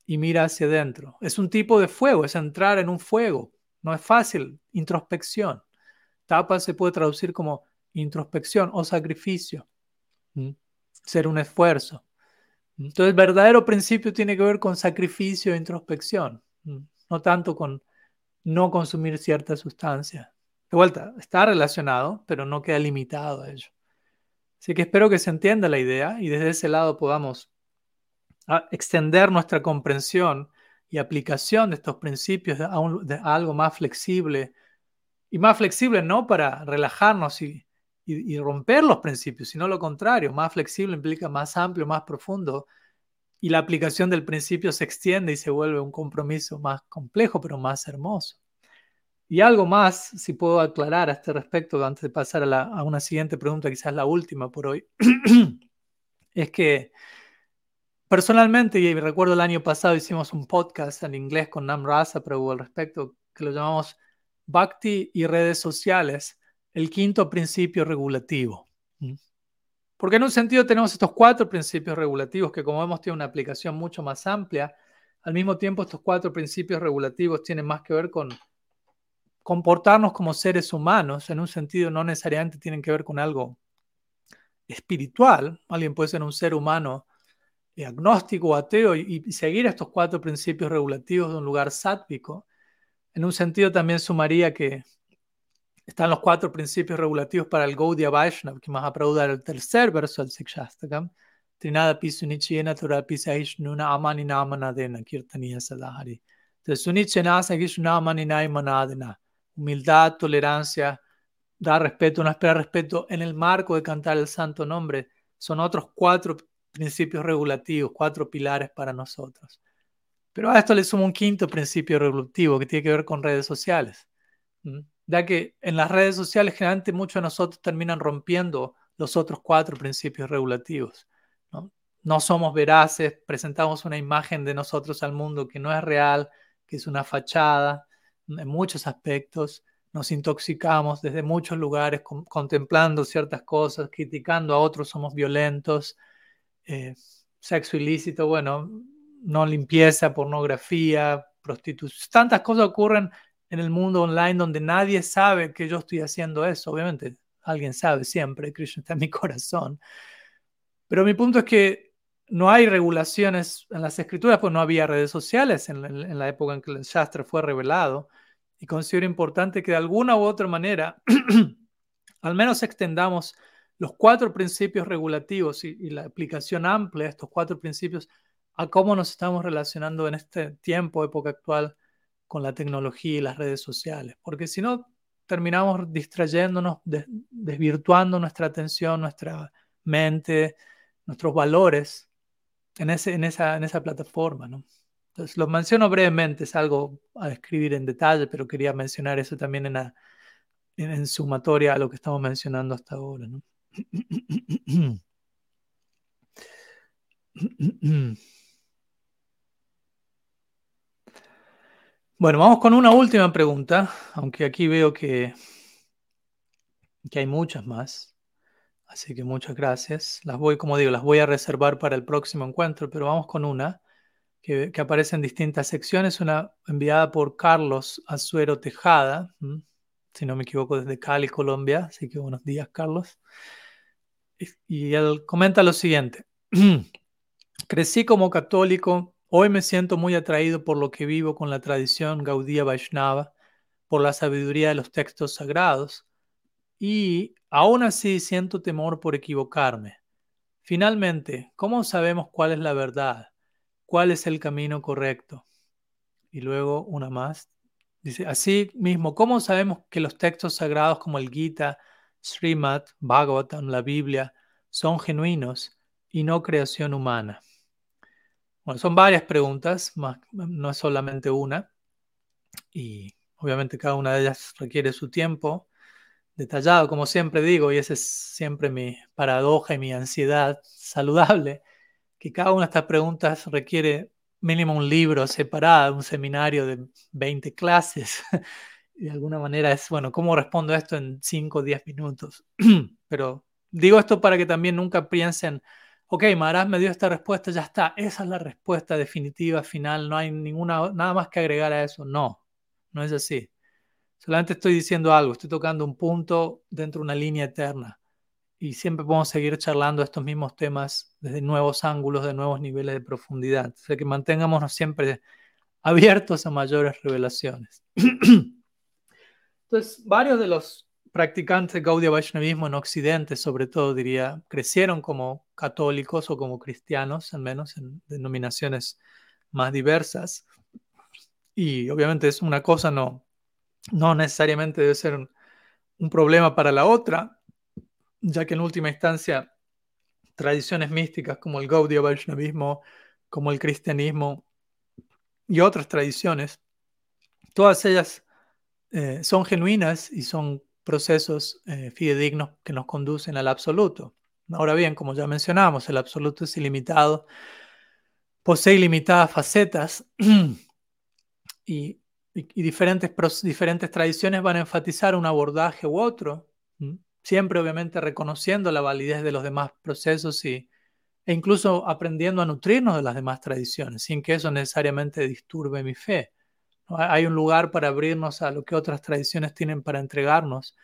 S1: y mira hacia adentro. Es un tipo de fuego, es entrar en un fuego. No es fácil, introspección. Tapa se puede traducir como introspección o sacrificio. Ser un esfuerzo. Entonces, el verdadero principio tiene que ver con sacrificio e introspección, no tanto con no consumir cierta sustancia. De vuelta, está relacionado, pero no queda limitado a ello. Así que espero que se entienda la idea y desde ese lado podamos ah, extender nuestra comprensión y aplicación de estos principios a, algo más flexible. Y más flexible no para relajarnos y y, romper los principios, sino lo contrario, más flexible implica más amplio, más profundo, y la aplicación del principio se extiende y se vuelve un compromiso más complejo, pero más hermoso. Y algo más, si puedo aclarar a este respecto, antes de pasar a, una siguiente pregunta, quizás la última por hoy, es que personalmente, y recuerdo el año pasado hicimos un podcast en inglés con Nam Rasa pero al respecto, que lo llamamos Bhakti y redes sociales, el quinto principio regulativo. Porque en un sentido tenemos estos cuatro principios regulativos que como vemos tienen una aplicación mucho más amplia. Al mismo tiempo estos cuatro principios regulativos tienen más que ver con comportarnos como seres humanos. En un sentido no necesariamente tienen que ver con algo espiritual. Alguien puede ser un ser humano agnóstico o ateo y, seguir estos cuatro principios regulativos de un lugar sátvico. En un sentido también sumaría que están los cuatro principios regulativos para el Gaudiya Vaishnava, que más aprauda el tercer verso del Sikshastakam. Trinada pi sunichena tura pi saishnuna amani namanadena kirtaniya sadahari. Entonces, sunichena saishnuna amani manadena. Humildad, tolerancia, dar respeto, no esperar respeto en el marco de cantar el santo nombre. Son otros cuatro principios regulativos, cuatro pilares para nosotros. Pero a esto le sumo un quinto principio regulativo que tiene que ver con redes sociales ya que en las redes sociales generalmente muchos de nosotros terminan rompiendo los otros cuatro principios regulativos. ¿no? no somos veraces, presentamos una imagen de nosotros al mundo que no es real, que es una fachada en muchos aspectos. Nos intoxicamos desde muchos lugares contemplando ciertas cosas, criticando a otros, somos violentos, eh, sexo ilícito, bueno, no limpieza, pornografía, prostitución, tantas cosas ocurren en el mundo online donde nadie sabe que yo estoy haciendo eso. Obviamente, alguien sabe siempre, Krishna está en mi corazón. Pero mi punto es que no hay regulaciones en las escrituras, pues no había redes sociales en, la época en que el Shastra fue revelado. Y considero importante que de alguna u otra manera, al menos extendamos los cuatro principios regulativos y, la aplicación amplia de estos cuatro principios a cómo nos estamos relacionando en este tiempo, época actual, con la tecnología y las redes sociales. Porque si no, terminamos distrayéndonos, desvirtuando nuestra atención, nuestra mente, nuestros valores en, ese, en, esa, en esa plataforma. ¿no? Entonces, lo menciono brevemente, es algo a describir en detalle, pero quería mencionar eso también en, la, en, sumatoria a lo que estamos mencionando hasta ahora. ¿no? Bueno, vamos con una última pregunta, aunque aquí veo que, que hay muchas más. Así que muchas gracias. Las voy, como digo, las voy a reservar para el próximo encuentro, pero vamos con una que, aparece en distintas secciones, una enviada por Carlos Azuero Tejada, si no me equivoco, desde Cali, Colombia. Así que buenos días, Carlos. Y, y él comenta lo siguiente. Crecí como católico Hoy me siento muy atraído por lo que vivo con la tradición Gaudía Vaishnava, por la sabiduría de los textos sagrados, y aún así siento temor por equivocarme. Finalmente, ¿cómo sabemos cuál es la verdad? ¿Cuál es el camino correcto? Y luego una más. Dice, así mismo, ¿cómo sabemos que los textos sagrados como el Gita, Srimad, Bhagavatam, la Biblia, son genuinos y no creación humana? Bueno, son varias preguntas, no es solamente una. Y obviamente cada una de ellas requiere su tiempo detallado, como siempre digo, y esa es siempre mi paradoja y mi ansiedad saludable, que cada una de estas preguntas requiere mínimo un libro separado, un seminario de 20 clases. de alguna manera es, bueno, ¿cómo respondo esto en 5 o 10 minutos? Pero digo esto para que también nunca piensen, ok, Maharaj me dio esta respuesta, ya está, esa es la respuesta definitiva, final, no hay ninguna, nada más que agregar a eso. No, no es así. Solamente estoy diciendo algo, estoy tocando un punto dentro de una línea eterna. Y siempre podemos seguir charlando estos mismos temas desde nuevos ángulos, de nuevos niveles de profundidad. O sea que mantengámonos siempre abiertos a mayores revelaciones. Entonces, varios de los practicantes de Gaudiya Vaishnavismo en Occidente, sobre todo diría, crecieron como católicos o como cristianos, al menos en denominaciones más diversas. Y obviamente es una cosa, no, no necesariamente debe ser un, problema para la otra, ya que en última instancia tradiciones místicas como el Gaudiya Vaishnavismo, como el cristianismo y otras tradiciones, todas ellas eh, son genuinas y son procesos eh, fidedignos que nos conducen al absoluto. Ahora bien, como ya mencionamos, el absoluto es ilimitado, posee ilimitadas facetas y, diferentes, diferentes tradiciones van a enfatizar un abordaje u otro, siempre obviamente reconociendo la validez de los demás procesos y, e incluso aprendiendo a nutrirnos de las demás tradiciones, sin que eso necesariamente disturbe mi fe. Hay un lugar para abrirnos a lo que otras tradiciones tienen para entregarnos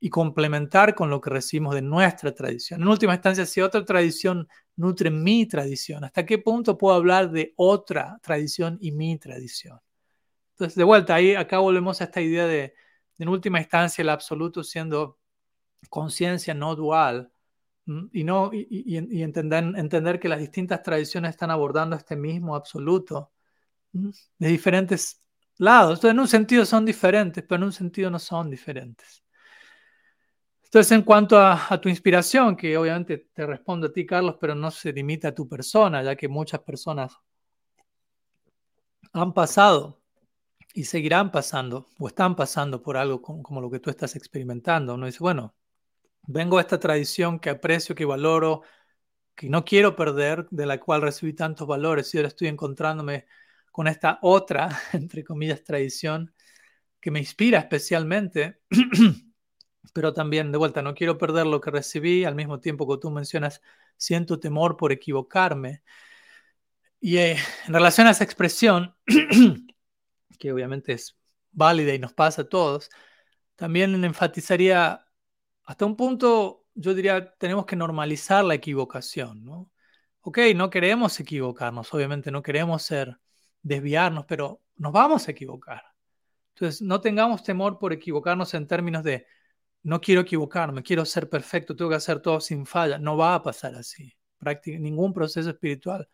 S1: y complementar con lo que recibimos de nuestra tradición. En última instancia, si otra tradición nutre mi tradición, ¿hasta qué punto puedo hablar de otra tradición y mi tradición? Entonces, de vuelta, ahí acá volvemos a esta idea de, en última instancia, el absoluto siendo conciencia no dual y, no, y, entender, entender que las distintas tradiciones están abordando este mismo absoluto de diferentes lados. Entonces, en un sentido son diferentes, pero en un sentido no son diferentes. Entonces, en cuanto a, tu inspiración, que obviamente te respondo a ti, Carlos, pero no se limita a tu persona, ya que muchas personas han pasado y seguirán pasando o están pasando por algo como, lo que tú estás experimentando. Uno dice, bueno, vengo a esta tradición que aprecio, que valoro, que no quiero perder, de la cual recibí tantos valores y ahora estoy encontrándome con esta otra, entre comillas, tradición que me inspira especialmente, pero también de vuelta, no quiero perder lo que recibí, al mismo tiempo que tú mencionas, siento temor por equivocarme. Y eh, en relación a esa expresión, que obviamente es válida y nos pasa a todos, también enfatizaría, hasta un punto, yo diría, tenemos que normalizar la equivocación, ¿no? ok, no queremos equivocarnos, obviamente no queremos ser, desviarnos, pero nos vamos a equivocar. Entonces, no tengamos temor por equivocarnos en términos de, no quiero equivocarme, quiero ser perfecto, tengo que hacer todo sin falla. No va a pasar así. ningún proceso espiritual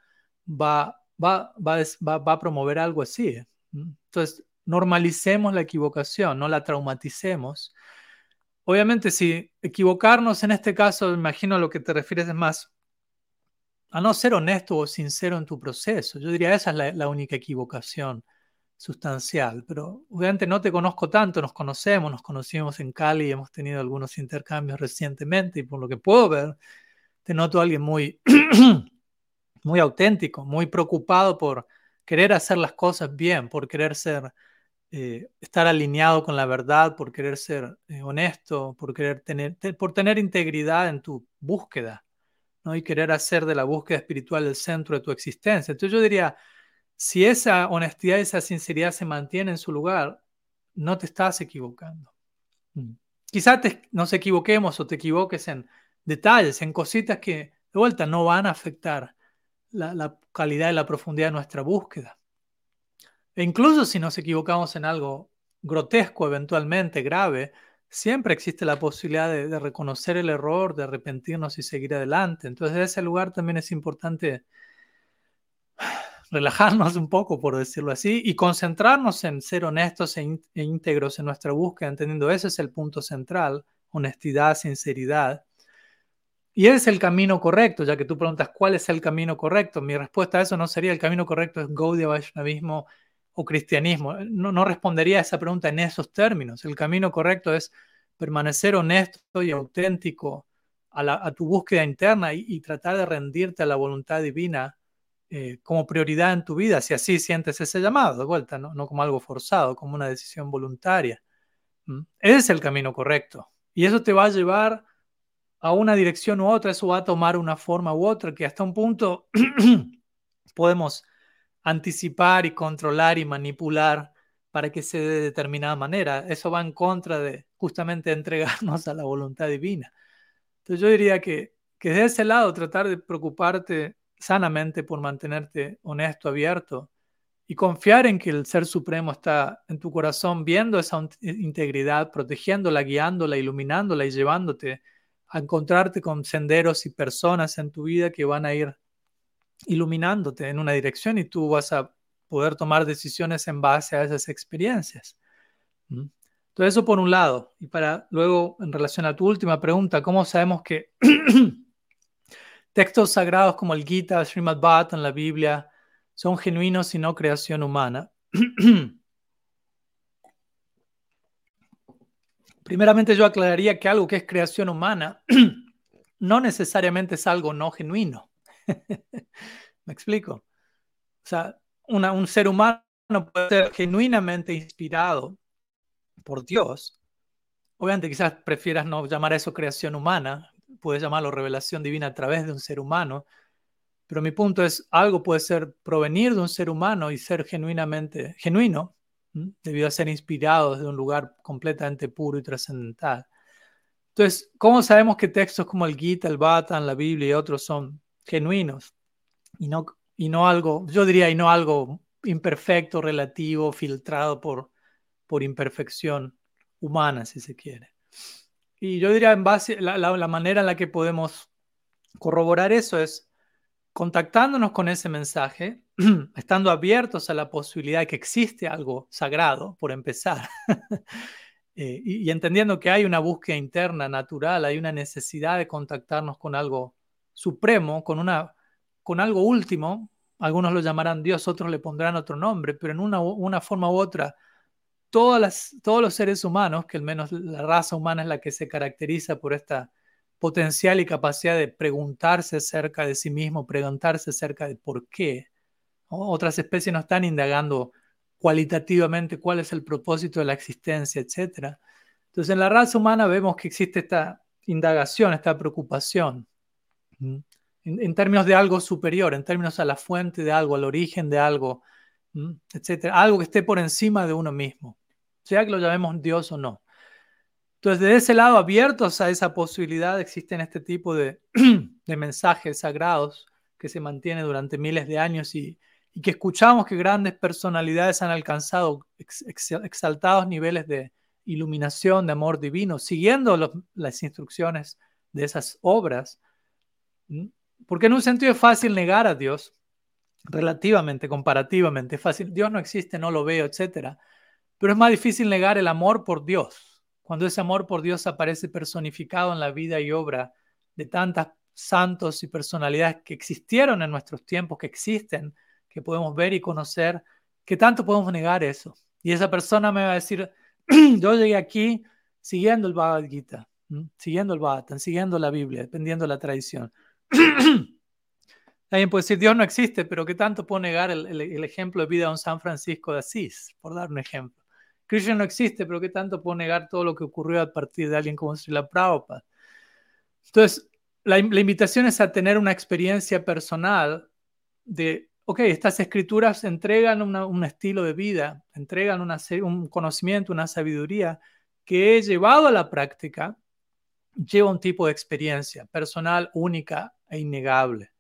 S1: va, va, va, va, a promover algo así. Entonces, normalicemos la equivocación, no la traumaticemos. Obviamente, si equivocarnos en este caso, imagino a lo que te refieres es más a no ser honesto o sincero en tu proceso. Yo diría esa es la, única equivocación sustancial, pero obviamente no te conozco tanto, nos conocemos, nos conocimos en Cali, hemos tenido algunos intercambios recientemente y por lo que puedo ver, te noto a alguien muy, muy auténtico, muy preocupado por querer hacer las cosas bien, por querer ser, eh, estar alineado con la verdad, por querer ser eh, honesto, por querer tener, por tener integridad en tu búsqueda y querer hacer de la búsqueda espiritual el centro de tu existencia. Entonces yo diría, si esa honestidad esa sinceridad se mantiene en su lugar, no te estás equivocando. Mm. Quizás nos equivoquemos o te equivoques en detalles, en cositas que de vuelta no van a afectar la, la calidad y la profundidad de nuestra búsqueda. E incluso si nos equivocamos en algo grotesco, eventualmente grave, siempre existe la posibilidad de, reconocer el error, de arrepentirnos y seguir adelante. Entonces, en ese lugar también es importante relajarnos un poco, por decirlo así, y concentrarnos en ser honestos e, e, íntegros en nuestra búsqueda, entendiendo ese es el punto central, honestidad, sinceridad. Y ese es el camino correcto, ya que tú preguntas cuál es el camino correcto. Mi respuesta a eso no sería el camino correcto es Gaudiya Vaishnavismo o cristianismo. No, no respondería a esa pregunta en esos términos. El camino correcto es permanecer honesto y auténtico a, tu búsqueda interna y, tratar de rendirte a la voluntad divina eh, como prioridad en tu vida, si así sientes ese llamado, de vuelta, no, como algo forzado, como una decisión voluntaria. Ese es el camino correcto. Y eso te va a llevar a una dirección u otra, eso va a tomar una forma u otra, que hasta un punto podemos anticipar y controlar y manipular para que se dé de determinada manera. Eso va en contra de justamente entregarnos a la voluntad divina. Entonces yo diría que, que de ese lado tratar de preocuparte sanamente por mantenerte honesto, abierto y confiar en que el Ser Supremo está en tu corazón viendo esa integridad, protegiéndola, guiándola, iluminándola y llevándote a encontrarte con senderos y personas en tu vida que van a ir iluminándote en una dirección y tú vas a poder tomar decisiones en base a esas experiencias. Entonces eso por un lado. Y para luego, en relación a tu última pregunta, ¿cómo sabemos que textos sagrados como el Gita, Srimad Bhattan, la Biblia, son genuinos y no creación humana? Primeramente yo aclararía que algo que es creación humana no necesariamente es algo no genuino. ¿Me explico? O sea, un ser humano puede ser genuinamente inspirado por Dios. Obviamente quizás prefieras no llamar a eso creación humana, puedes llamarlo revelación divina a través de un ser humano, pero mi punto es, algo puede ser provenir de un ser humano y ser genuinamente genuino, debido a ser inspirado desde un lugar completamente puro y trascendental. Entonces, ¿cómo sabemos que textos como el Gita, el Bhattan, la Biblia y otros son genuinos y no, y no algo, yo diría, y no algo imperfecto, relativo, filtrado por, por imperfección humana, si se quiere. Y yo diría, en base, la, la, manera en la que podemos corroborar eso es contactándonos con ese mensaje, estando abiertos a la posibilidad de que existe algo sagrado, por empezar, eh, y, y, entendiendo que hay una búsqueda interna natural, hay una necesidad de contactarnos con algo supremo, con, una, con algo último, algunos lo llamarán Dios, otros le pondrán otro nombre, pero en una, una forma u otra, todas todos los seres humanos, que al menos la raza humana es la que se caracteriza por esta potencial y capacidad de preguntarse acerca de sí mismo, preguntarse acerca de por qué. Otras especies no están indagando cualitativamente cuál es el propósito de la existencia, etc. Entonces, en la raza humana vemos que existe esta indagación, esta preocupación. En, términos de algo superior, en términos a la fuente de algo, al origen de algo, etcétera, algo que esté por encima de uno mismo, sea que lo llamemos Dios o no. Entonces, de ese lado, abiertos a esa posibilidad, existen este tipo de, de mensajes sagrados que se mantiene durante miles de años y, que escuchamos que grandes personalidades han alcanzado exaltados niveles de iluminación, de amor divino, siguiendo las instrucciones de esas obras. Porque en un sentido es fácil negar a Dios, relativamente, comparativamente, es fácil, Dios no existe, no lo veo, etc. Pero es más difícil negar el amor por Dios, cuando ese amor por Dios aparece personificado en la vida y obra de tantas santos y personalidades que existieron en nuestros tiempos, que existen, que podemos ver y conocer, ¿qué tanto podemos negar eso? Y esa persona me va a decir, yo llegué aquí siguiendo el Bhagavad Gita, siguiendo el Bhagavatam, siguiendo la Biblia, dependiendo de la tradición. Alguien puede decir, Dios no existe, pero ¿qué tanto puedo negar el, ejemplo de vida de un San Francisco de Asís, por dar un ejemplo? Krishna no existe, pero ¿qué tanto puedo negar todo lo que ocurrió a partir de alguien como Srila Prabhupada? Entonces, la, invitación es a tener una experiencia personal de, ok, estas escrituras entregan un estilo de vida, entregan un conocimiento, una sabiduría que he llevado a la práctica, lleva un tipo de experiencia personal única e innegable.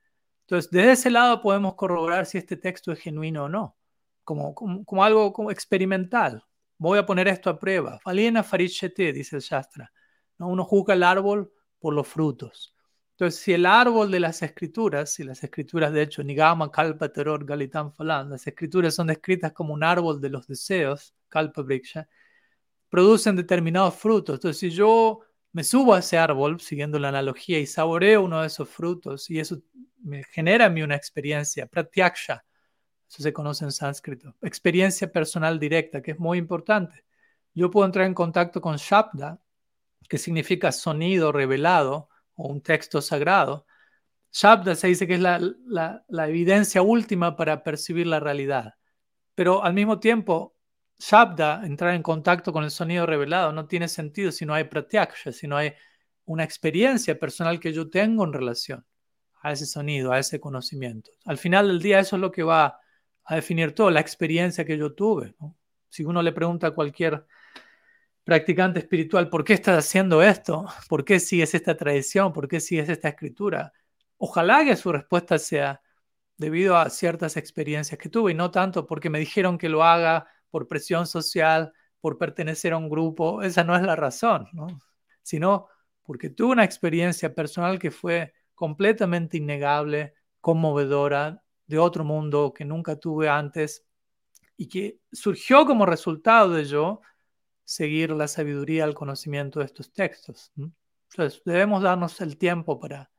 S1: Entonces, desde ese lado podemos corroborar si este texto es genuino o no, como, como, algo como experimental. Voy a poner esto a prueba. Falina farichete, dice el Shastra. ¿no? Uno juzga el árbol por los frutos. Entonces, si el árbol de las escrituras, si las escrituras de hecho, Nigama, Kalpa, Teror, Galitan, Falan, las escrituras son descritas como un árbol de los deseos, Kalpa, Briksha, producen determinados frutos. Entonces, si yo me subo a ese árbol, siguiendo la analogía, y saboreo uno de esos frutos, y eso me genera a mí una experiencia, pratyaksha, eso se conoce en sánscrito, experiencia personal directa, que es muy importante. Yo puedo entrar en contacto con Shabda, que significa sonido revelado o un texto sagrado. Shabda se dice que es la, la, evidencia última para percibir la realidad. Pero al mismo tiempo, Shabda, entrar en contacto con el sonido revelado, no tiene sentido si no hay pratyaksha, si no hay una experiencia personal que yo tengo en relación a ese sonido, a ese conocimiento. Al final del día eso es lo que va a definir todo, la experiencia que yo tuve. Si uno le pregunta a cualquier practicante espiritual, ¿por qué estás haciendo esto? ¿Por qué sigues esta tradición? ¿Por qué sigues esta escritura? Ojalá que su respuesta sea debido a ciertas experiencias que tuve y no tanto porque me dijeron que lo haga por presión social, por pertenecer a un grupo. Esa no es la razón, sino porque tuve una experiencia personal que fue completamente innegable, conmovedora, de otro mundo que nunca tuve antes y que surgió como resultado de yo seguir la sabiduría, el conocimiento de estos textos. Entonces, debemos darnos el tiempo para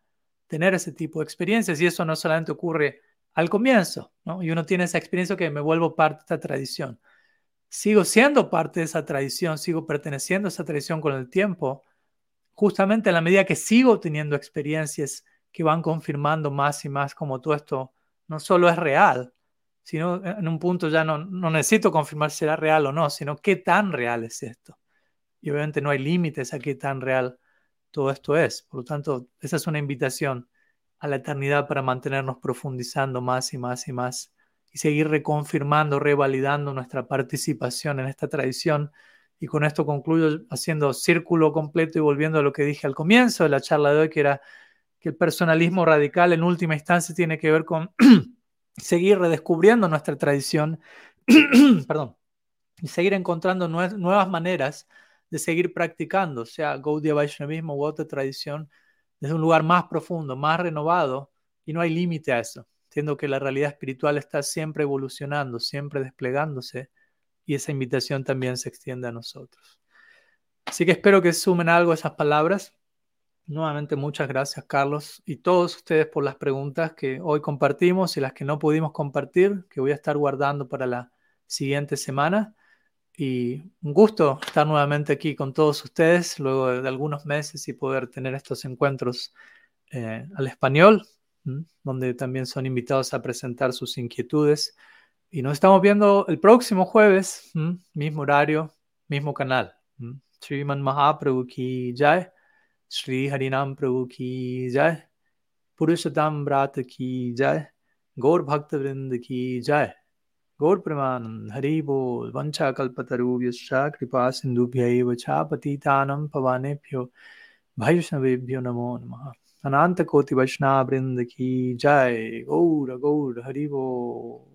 S1: tener ese tipo de experiencias y eso no solamente ocurre al comienzo, ¿no? y uno tiene esa experiencia que me vuelvo parte de esta tradición. Sigo siendo parte de esa tradición, sigo perteneciendo a esa tradición con el tiempo, justamente a la medida que sigo teniendo experiencias que van confirmando más y más como todo esto no solo es real, sino en un punto ya no, no necesito confirmar si era real o no, sino qué tan real es esto. Y obviamente no hay límites a qué tan real todo esto es. Por lo tanto, esa es una invitación a la eternidad para mantenernos profundizando más y más y más y seguir reconfirmando, revalidando nuestra participación en esta tradición. Y con esto concluyo haciendo círculo completo y volviendo a lo que dije al comienzo de la charla de hoy, que era que el personalismo radical en última instancia tiene que ver con seguir redescubriendo nuestra tradición, perdón, y seguir encontrando nuevas maneras de seguir practicando, sea Gaudiya Vaishnavismo u otra tradición, desde un lugar más profundo, más renovado, y no hay límite a eso, siendo que la realidad espiritual está siempre evolucionando, siempre desplegándose, y esa invitación también se extiende a nosotros. Así que espero que sumen algo esas palabras. Nuevamente muchas gracias Carlos y todos ustedes por las preguntas que hoy compartimos y las que no pudimos compartir, que voy a estar guardando para la siguiente semana. Y un gusto estar nuevamente aquí con todos ustedes luego de, algunos meses y poder tener estos encuentros eh, al español, donde también son invitados a presentar sus inquietudes y nos estamos viendo el próximo jueves, mismo horario, mismo canal. Sriman Mahaprabhu ki jai, Sri Harinam Prabhu ki jai, Purushotam Brat ki jai, Gaur Bhakta Vrind ki jai. Gaur Pramanand Hari Bol Vancha Kalpataru Yasha Kripa Sindhu Bhyaiva Cha Patitanam Pavanebhyo Vaishnavebhyo Namo Namaha Ananta Koti Vaishnava Brinda ki Jai, Gaura Gaura Haribo.